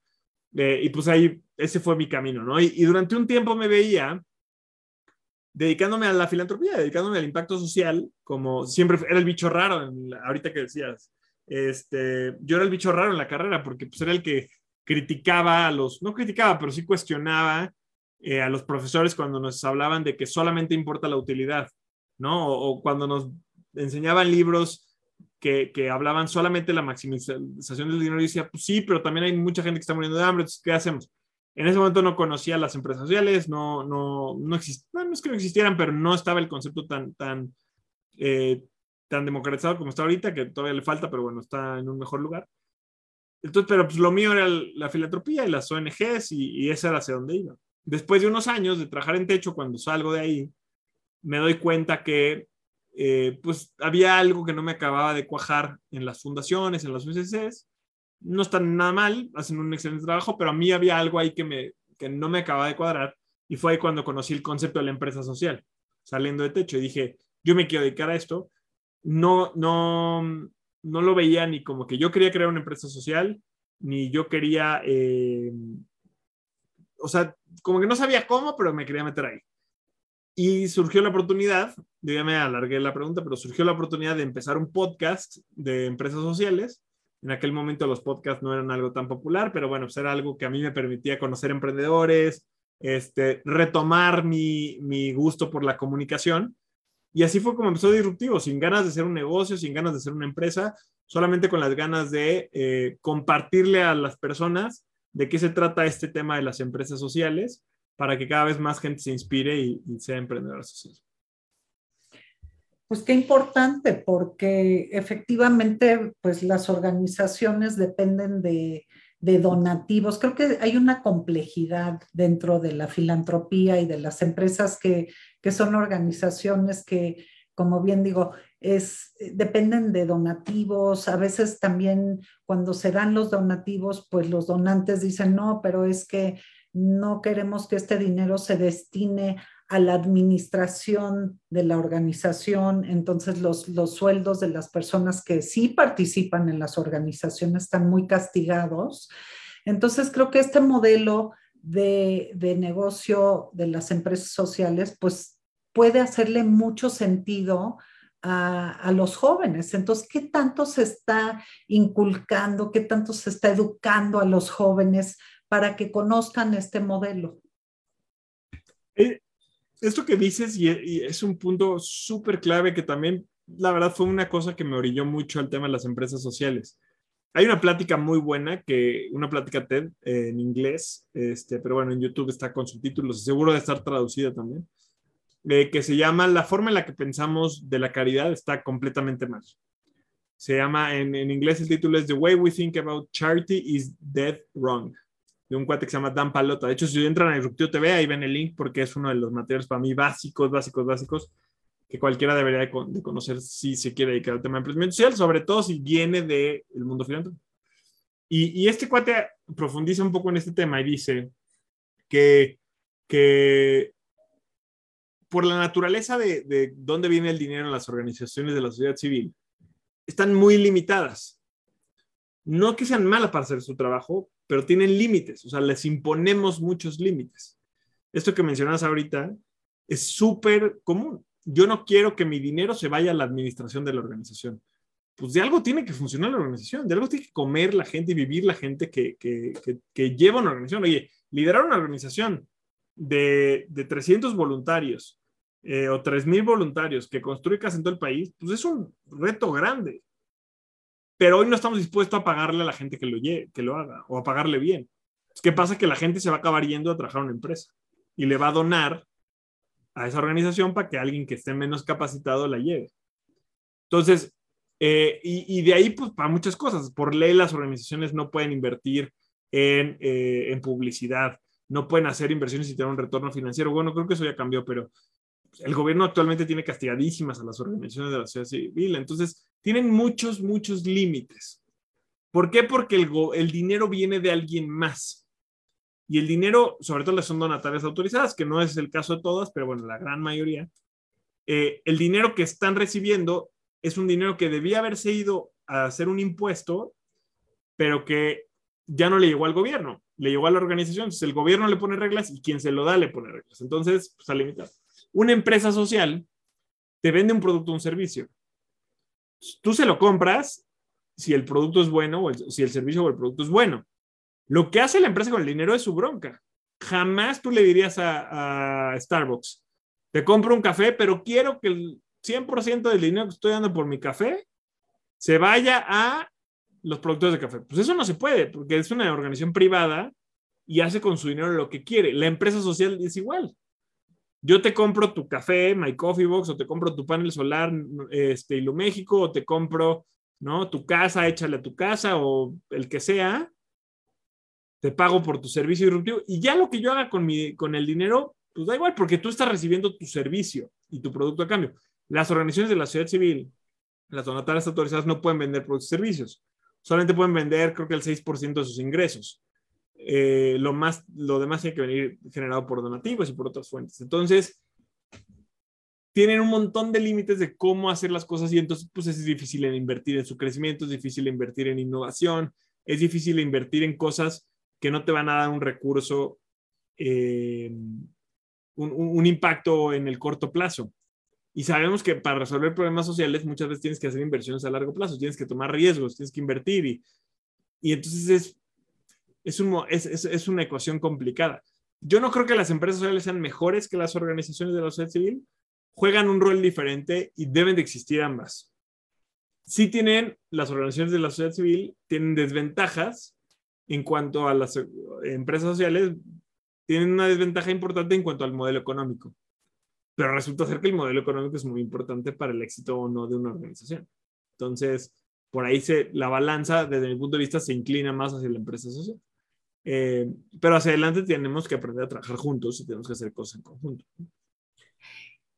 C: Eh, y pues ahí, ese fue mi camino, ¿no? Y, durante un tiempo me veía dedicándome a la filantropía, dedicándome al impacto social, como siempre era el bicho raro, ahorita que decías, este, yo era el bicho raro en la carrera porque pues era el que criticaba a los, no criticaba, pero sí cuestionaba eh, a los profesores cuando nos hablaban de que solamente importa la utilidad, ¿no? o cuando nos enseñaban libros que, que, hablaban solamente de la maximización del dinero y decía, pues sí, pero también hay mucha gente que está muriendo de hambre, entonces, ¿qué hacemos? En ese momento no conocía las empresas sociales, no, no, no existían, no es que no existieran, pero no estaba el concepto tan, tan, eh, tan democratizado como está ahorita, que todavía le falta, pero bueno, está en un mejor lugar. Entonces, pero pues lo mío era la filantropía y las ONGs y, y esa era hacia donde iba. Después de unos años de trabajar en techo, cuando salgo de ahí, me doy cuenta que eh, pues había algo que no me acababa de cuajar en las fundaciones, en las UCCs. No están nada mal, hacen un excelente trabajo, pero a mí había algo ahí que, me, que no me acababa de cuadrar y fue ahí cuando conocí el concepto de la empresa social, saliendo de techo y dije, yo me quiero dedicar a esto. No, no, no lo veía ni como que yo quería crear una empresa social, ni yo quería, eh, o sea, como que no sabía cómo, pero me quería meter ahí. Y surgió la oportunidad, ya me alargué la pregunta, pero surgió la oportunidad de empezar un podcast de empresas sociales. En aquel momento los podcasts no eran algo tan popular, pero bueno, pues era algo que a mí me permitía conocer emprendedores, este, retomar mi, mi gusto por la comunicación. Y así fue como empezó Disruptivo, sin ganas de ser un negocio, sin ganas de ser una empresa, solamente con las ganas de eh, compartirle a las personas de qué se trata este tema de las empresas sociales para que cada vez más gente se inspire y, sea emprendedora social.
A: Pues qué importante, porque efectivamente, pues las organizaciones dependen de, donativos. Creo que hay una complejidad dentro de la filantropía y de las empresas que, que son organizaciones que, como bien digo, es, dependen de donativos. A veces también cuando se dan los donativos, pues los donantes dicen, no, pero es que no queremos que este dinero se destine a la administración de la organización, entonces los, los sueldos de las personas que sí participan en las organizaciones están muy castigados. Entonces creo que este modelo de, de negocio de las empresas sociales, pues puede hacerle mucho sentido a, a, los jóvenes. Entonces, ¿qué tanto se está inculcando, qué tanto se está educando a los jóvenes para que conozcan este modelo.
C: Eh, esto que dices y, es un punto súper clave que también, la verdad, fue una cosa que me orilló mucho al tema de las empresas sociales. Hay una plática muy buena, que una plática TED en inglés, este, pero bueno, en YouTube está con subtítulos, seguro de estar traducida también, eh, que se llama La forma en la que pensamos de la caridad está completamente mal. Se llama, en, en inglés el título es The Way We Think About Charity is Dead Wrong de un cuate que se llama Dan Palota. De hecho, si entran a Disruptivo TV, ahí ven el link porque es uno de los materiales para mí básicos, básicos, básicos. que cualquiera debería de, conocer si se quiere dedicar al tema de emprendimiento social, sobre todo si viene del mundo financiero. Y, y, este cuate profundiza un poco en este tema y dice que, que por la naturaleza de, de dónde viene el dinero en las organizaciones de la sociedad civil, están muy limitadas. No que sean malas para hacer su trabajo, pero tienen límites, o sea, les imponemos muchos límites. Esto que mencionas ahorita es súper común. Yo no quiero que mi dinero se vaya a la administración de la organización. Pues de algo tiene que funcionar la organización, de algo tiene que comer la gente y vivir la gente que, que, que, lleva una organización. Oye, liderar una organización de, de 300 voluntarios eh, o 3.000 voluntarios que construye casa en todo el país, pues es un reto grande. Pero hoy no estamos dispuestos a pagarle a la gente que lo, que lo haga o a pagarle bien. ¿Qué pasa? Que la gente se va a acabar yendo a trabajar en una empresa y le va a donar a esa organización para que alguien que esté menos capacitado la lleve. Entonces, eh, y, de ahí, pues, para muchas cosas. Por ley, las organizaciones no pueden invertir en, eh, en publicidad, no pueden hacer inversiones y tener un retorno financiero. Bueno, creo que eso ya cambió, pero el gobierno actualmente tiene castigadísimas a las organizaciones de la sociedad civil. Entonces, tienen muchos, muchos límites. ¿Por qué? Porque el, dinero viene de alguien más. Y el dinero, sobre todo son donatarias autorizadas, que no es el caso de todas, pero bueno, la gran mayoría. Eh, el dinero que están recibiendo es un dinero que debía haberse ido a hacer un impuesto, pero que ya no le llegó al gobierno, le llegó a la organización. Entonces el gobierno le pone reglas y quien se lo da le pone reglas. Entonces, pues a limitar. Una empresa social te vende un producto o un servicio. Tú se lo compras si el producto es bueno o si el servicio o el producto es bueno. Lo que hace la empresa con el dinero es su bronca. Jamás tú le dirías a, Starbucks, te compro un café, pero quiero que el 100% del dinero que estoy dando por mi café se vaya a los productores de café. Pues eso no se puede, porque es una organización privada y hace con su dinero lo que quiere. La empresa social es igual yo te compro tu café, My Coffee Box, o te compro tu panel solar, este, México, o te compro, ¿no? Tu casa, échale a tu casa, o el que sea, te pago por tu servicio disruptivo, y ya lo que yo haga con, mi, con el dinero, pues da igual, porque tú estás recibiendo tu servicio y tu producto a cambio. Las organizaciones de la sociedad civil, las donatarias autorizadas, no pueden vender productos y servicios. Solamente pueden vender, creo que el 6% de sus ingresos. Eh, lo, más, lo demás tiene que venir generado por donativos y por otras fuentes. Entonces, tienen un montón de límites de cómo hacer las cosas y entonces pues es difícil invertir en su crecimiento, es difícil invertir en innovación, es difícil invertir en cosas que no te van a dar un recurso, eh, un, impacto en el corto plazo. Y sabemos que para resolver problemas sociales muchas veces tienes que hacer inversiones a largo plazo, tienes que tomar riesgos, tienes que invertir y, y entonces es es, un, es, es, una ecuación complicada. Yo no creo que las empresas sociales sean mejores que las organizaciones de la sociedad civil, juegan un rol diferente y deben de existir ambas. Sí tienen, las organizaciones de la sociedad civil tienen desventajas en cuanto a las empresas sociales, tienen una desventaja importante en cuanto al modelo económico. Pero resulta ser que el modelo económico es muy importante para el éxito o no de una organización. Entonces, por ahí se, la balanza, desde mi punto de vista, se inclina más hacia la empresa social. Eh, pero hacia adelante tenemos que aprender a trabajar juntos y tenemos que hacer cosas en conjunto.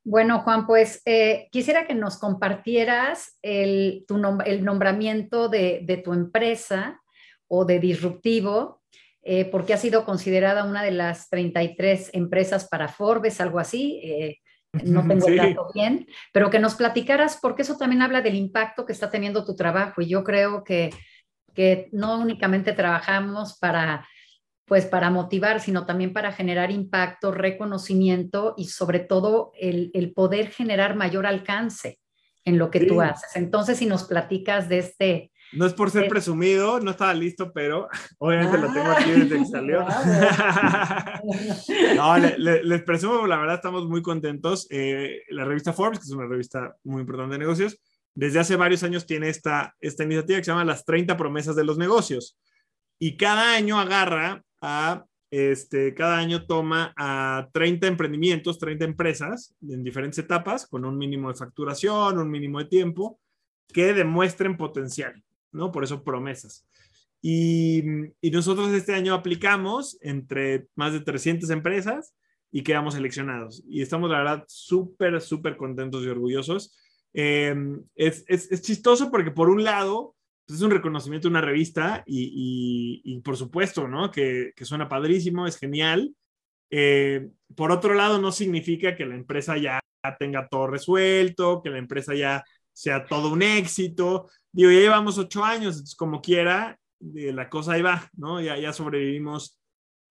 B: Bueno, Juan, pues eh, quisiera que nos compartieras el, tu el nombramiento de, de, tu empresa o de Disruptivo, eh, porque ha sido considerada una de las 33 empresas para Forbes, algo así. no tengo el dato bien, pero que nos platicaras, porque eso también habla del impacto que está teniendo tu trabajo. Y yo creo que, que no únicamente trabajamos para pues para motivar, sino también para generar impacto, reconocimiento y sobre todo el, poder generar mayor alcance en lo que tú haces. Entonces, si nos platicas de este...
C: No es por ser presumido, no estaba listo, pero obviamente lo tengo aquí desde que salió. no, les presumo, la verdad estamos muy contentos. Eh, la revista Forbes, que es una revista muy importante de negocios, desde hace varios años tiene esta, esta iniciativa que se llama Las 30 promesas de los negocios. Y cada año agarra a, este, cada año toma a 30 emprendimientos, 30 empresas en diferentes etapas, con un mínimo de facturación, un mínimo de tiempo, que demuestren potencial, ¿no? Por eso promesas. Y, y nosotros este año aplicamos entre más de 300 empresas y quedamos seleccionados. Y estamos, la verdad, súper, súper contentos y orgullosos. Eh, es, es, es, chistoso porque por un lado pues, es un reconocimiento de una revista y, y, y por supuesto, ¿no? Que, que, suena padrísimo, es genial. Eh, por otro lado, no significa que la empresa ya tenga todo resuelto, que la empresa ya sea todo un éxito. Digo, ya llevamos ocho años, como quiera, la cosa ahí va, ¿no? Ya, ya sobrevivimos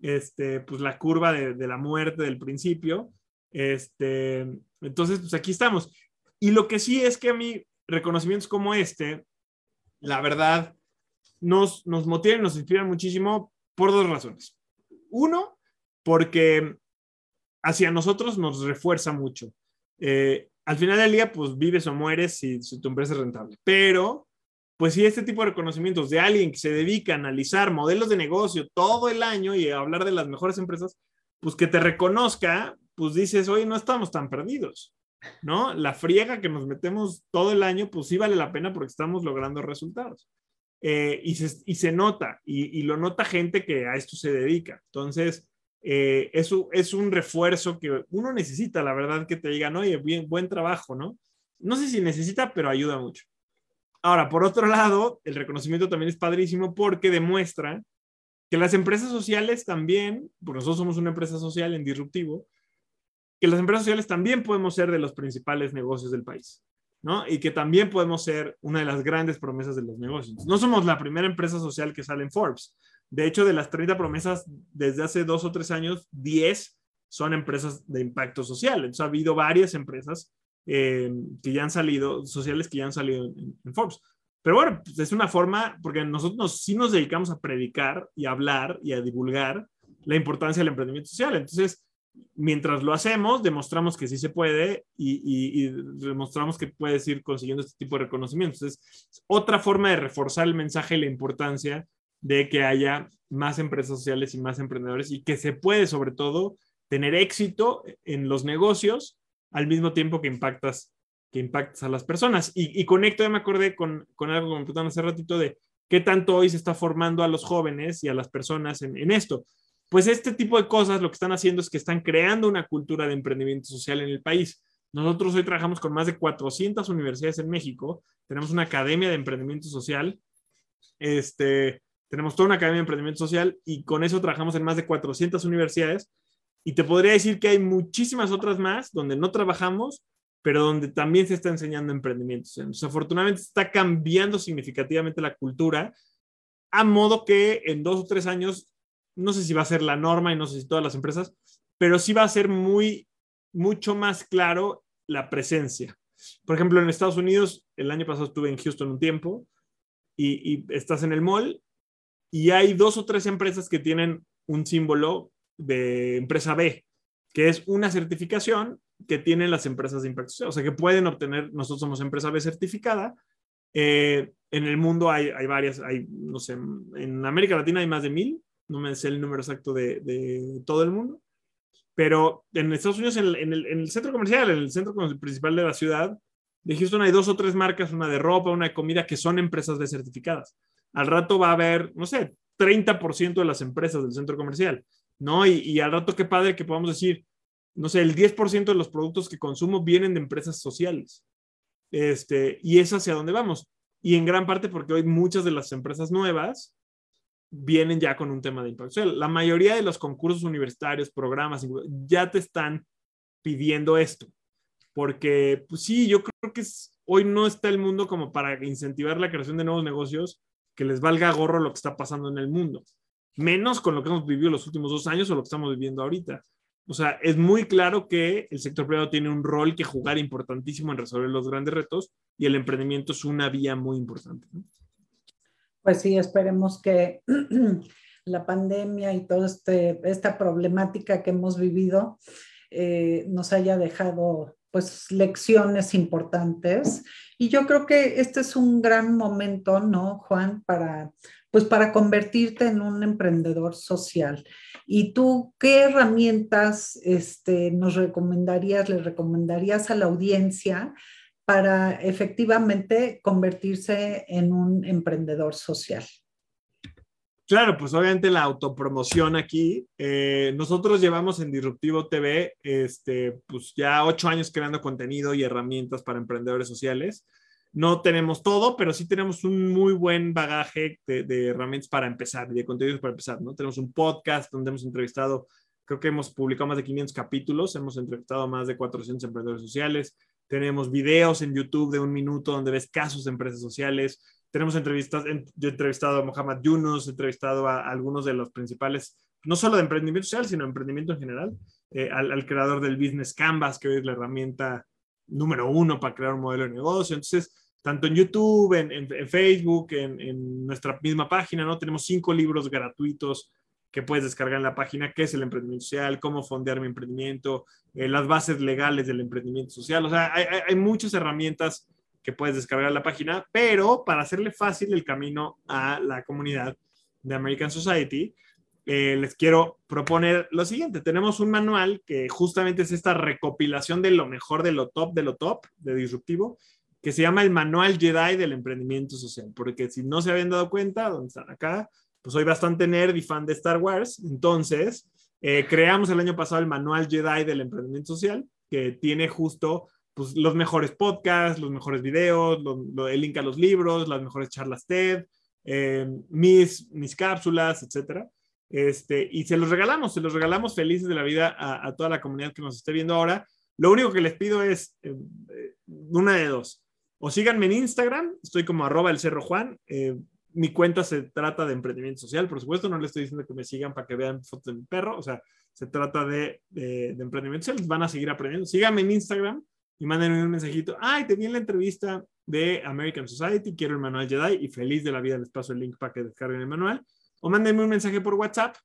C: este, pues la curva de, de, la muerte del principio. Este, entonces, pues aquí estamos. Y lo que sí es que a mí, reconocimientos como este, la verdad, nos, nos motivan, nos inspiran muchísimo por dos razones. Uno, porque hacia nosotros nos refuerza mucho. Eh, al final del día, pues vives o mueres si, si, tu empresa es rentable. Pero, pues si este tipo de reconocimientos de alguien que se dedica a analizar modelos de negocio todo el año y a hablar de las mejores empresas, pues que te reconozca, pues dices, oye, no estamos tan perdidos, ¿no? La friega que nos metemos todo el año, pues sí vale la pena porque estamos logrando resultados. Eh, y, se, y, se, nota, y, y, lo nota gente que a esto se dedica. Entonces, eh, eso es un refuerzo que uno necesita, la verdad, que te digan, oye, bien, buen trabajo, ¿no? No sé si necesita, pero ayuda mucho. Ahora, por otro lado, el reconocimiento también es padrísimo porque demuestra que las empresas sociales también, pues nosotros somos una empresa social en Disruptivo, que las empresas sociales también podemos ser de los principales negocios del país, ¿no? Y que también podemos ser una de las grandes promesas de los negocios. No somos la primera empresa social que sale en Forbes. De hecho, de las 30 promesas desde hace dos o tres años, 10 son empresas de impacto social. Entonces, ha habido varias empresas eh, que ya han salido, sociales que ya han salido en, Forbes. Pero bueno, pues es una forma, porque nosotros nos, sí nos dedicamos a predicar y hablar y a divulgar la importancia del emprendimiento social. Entonces, mientras lo hacemos, demostramos que sí se puede y, demostramos que puedes ir consiguiendo este tipo de reconocimientos. Es otra forma de reforzar el mensaje y la importancia de que haya más empresas sociales y más emprendedores y que se puede, sobre todo, tener éxito en los negocios al mismo tiempo que impactas, que impactas a las personas. Y, y conecto, ya me acordé con, con algo que me hace ratito de qué tanto hoy se está formando a los jóvenes y a las personas en esto. Pues este tipo de cosas lo que están haciendo es que están creando una cultura de emprendimiento social en el país. Nosotros hoy trabajamos con más de 400 universidades en México, tenemos una academia de emprendimiento social, este, tenemos toda una academia de emprendimiento social y con eso trabajamos en más de 400 universidades. Y te podría decir que hay muchísimas otras más donde no trabajamos, pero donde también se está enseñando emprendimiento. Entonces, afortunadamente está cambiando significativamente la cultura, a modo que en dos o tres años no sé si va a ser la norma y no sé si todas las empresas, pero sí va a ser muy, mucho más claro la presencia. Por ejemplo, en Estados Unidos, el año pasado estuve en Houston un tiempo y, y estás en el mall y hay dos o tres empresas que tienen un símbolo de empresa B, que es una certificación que tienen las empresas de impacto social, o sea, que pueden obtener, nosotros somos empresa B certificada. Eh, en el mundo hay, hay varias, hay, no sé, en América Latina hay más de mil, no me sé el número exacto de, todo el mundo, pero en Estados Unidos, en el, en, el, en el, centro comercial, en el centro principal de la ciudad de Houston, hay dos o tres marcas, una de ropa, una de comida, que son empresas de certificadas. Al rato va a haber, no sé, 30% de las empresas del centro comercial, ¿no? Y, y al rato qué padre que podamos decir, no sé, el 10% de los productos que consumo vienen de empresas sociales. Este, y es hacia dónde vamos. Y en gran parte porque hoy muchas de las empresas nuevas vienen ya con un tema de impacto social. La mayoría de los concursos universitarios, programas, ya te están pidiendo esto. Porque, pues sí, yo creo que es, hoy no está el mundo como para incentivar la creación de nuevos negocios que les valga gorro lo que está pasando en el mundo. Menos con lo que hemos vivido los últimos dos años o lo que estamos viviendo ahorita. O sea, es muy claro que el sector privado tiene un rol que jugar importantísimo en resolver los grandes retos y el emprendimiento es una vía muy importante. ¿no?
A: Pues sí, esperemos que la pandemia y toda este, esta problemática que hemos vivido eh, nos haya dejado pues lecciones importantes y yo creo que este es un gran momento, ¿no, Juan, para pues para convertirte en un emprendedor social. ¿Y tú qué herramientas este, nos recomendarías, le recomendarías a la audiencia para efectivamente convertirse en un emprendedor social?
C: Claro, pues obviamente la autopromoción aquí. Eh, nosotros llevamos en Disruptivo TV, este, pues ya ocho años creando contenido y herramientas para emprendedores sociales. No tenemos todo, pero sí tenemos un muy buen bagaje de, herramientas para empezar y de contenidos para empezar, ¿no? Tenemos un podcast donde hemos entrevistado, creo que hemos publicado más de 500 capítulos, hemos entrevistado más de 400 emprendedores sociales, tenemos videos en YouTube de un minuto donde ves casos de empresas sociales, tenemos entrevistas, yo he entrevistado a Mohamed Yunus, he entrevistado a, algunos de los principales, no solo de emprendimiento social, sino emprendimiento en general, eh, al, creador del Business Canvas, que hoy es la herramienta número uno para crear un modelo de negocio. Entonces, tanto en YouTube, en, Facebook, en, nuestra misma página, ¿no? Tenemos cinco libros gratuitos que puedes descargar en la página, qué es el emprendimiento social, cómo fondear mi emprendimiento, eh, las bases legales del emprendimiento social. O sea, hay, hay muchas herramientas que puedes descargar la página, pero para hacerle fácil el camino a la comunidad de American Society, eh, les quiero proponer lo siguiente. Tenemos un manual que justamente es esta recopilación de lo mejor de lo top de lo top de disruptivo, que se llama el Manual Jedi del Emprendimiento Social, porque si no se habían dado cuenta, donde están acá, pues soy bastante nerd y fan de Star Wars, entonces eh, creamos el año pasado el Manual Jedi del Emprendimiento Social, que tiene justo pues, los mejores podcasts, los mejores videos, el link a los libros, las mejores charlas TED, eh, mis, mis cápsulas, etcétera. Este, y se los regalamos, se los regalamos felices de la vida a, toda la comunidad que nos esté viendo ahora. Lo único que les pido es eh, eh, una de dos. O síganme en Instagram, estoy como arroba el cerro Juan. Mi cuenta se trata de emprendimiento social, por supuesto, no les estoy diciendo que me sigan para que vean fotos de mi perro, o sea, se trata de emprendimiento social, van a seguir aprendiendo. Síganme en Instagram, y mándenme un mensajito. Ay, te vi en la entrevista de American Society, quiero el manual Jedi y feliz de la vida les paso el link para que descarguen el manual. O mándenme un mensaje por WhatsApp.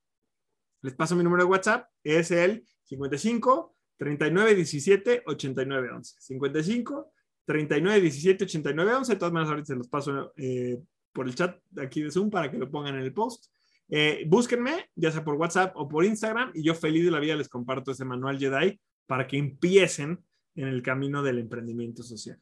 C: Les paso mi número de WhatsApp. Es el 55 39 17 89 11. 55 39 17 89 11. De todas maneras, ahorita se los paso eh, por el chat aquí de Zoom para que lo pongan en el post. Eh, búsquenme, ya sea por WhatsApp o por Instagram, y yo feliz de la vida les comparto ese manual Jedi para que empiecen en el camino del emprendimiento social.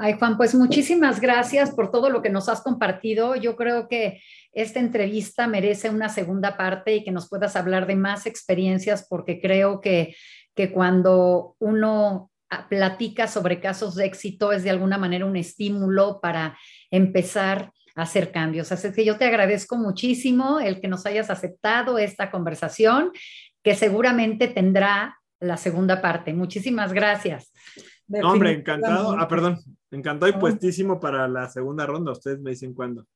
B: Ay, Juan, pues muchísimas gracias por todo lo que nos has compartido. Yo creo que esta entrevista merece una segunda parte y que nos puedas hablar de más experiencias, porque creo que, que cuando uno platica sobre casos de éxito es de alguna manera un estímulo para empezar a hacer cambios. Así que yo te agradezco muchísimo el que nos hayas aceptado esta conversación, que seguramente tendrá la segunda parte. Muchísimas gracias.
C: hombre, encantado. Ah, perdón. Encantado y puestísimo para la segunda ronda. Ustedes me dicen cuándo.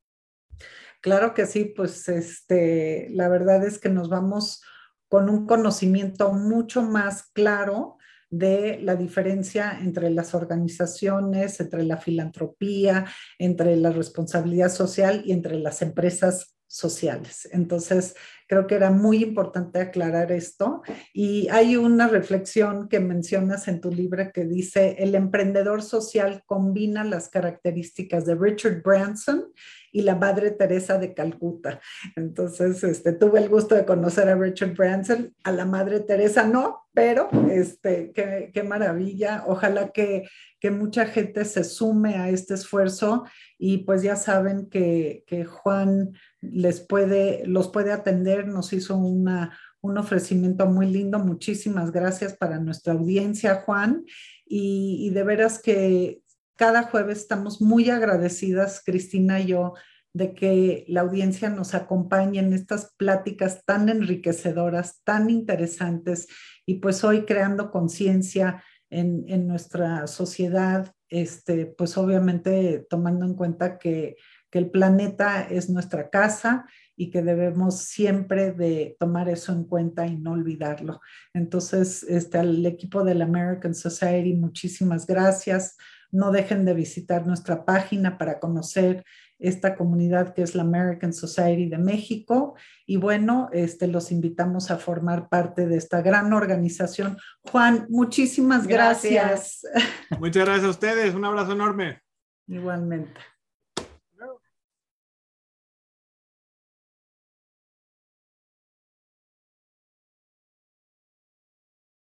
A: Claro que sí, pues este, la verdad es que nos vamos con un conocimiento mucho más claro de la diferencia entre las organizaciones, entre la filantropía, entre la responsabilidad social y entre las empresas sociales. Entonces, creo que era muy importante aclarar esto. Y hay una reflexión que mencionas en tu libro que dice, el emprendedor social combina las características de Richard Branson y la Madre Teresa de Calcuta. Entonces, este, tuve el gusto de conocer a Richard Branson, a la Madre Teresa no, pero este, qué, qué maravilla. Ojalá que, que, mucha gente se sume a este esfuerzo y pues ya saben que, que Juan les puede, los puede atender, nos hizo una, un ofrecimiento muy lindo. Muchísimas gracias para nuestra audiencia, Juan. Y, de veras que cada jueves estamos muy agradecidas, Cristina y yo, de que la audiencia nos acompañe en estas pláticas tan enriquecedoras, tan interesantes y pues hoy creando conciencia en, en, nuestra sociedad, este, pues obviamente tomando en cuenta que, que el planeta es nuestra casa y que debemos siempre de tomar eso en cuenta y no olvidarlo. Entonces, este, al equipo de la American Society, muchísimas gracias. No dejen de visitar nuestra página para conocer esta comunidad que es la American Society de México. Y bueno, este, los invitamos a formar parte de esta gran organización. Juan, muchísimas gracias.
C: Muchas gracias a ustedes. Un abrazo enorme.
A: Igualmente.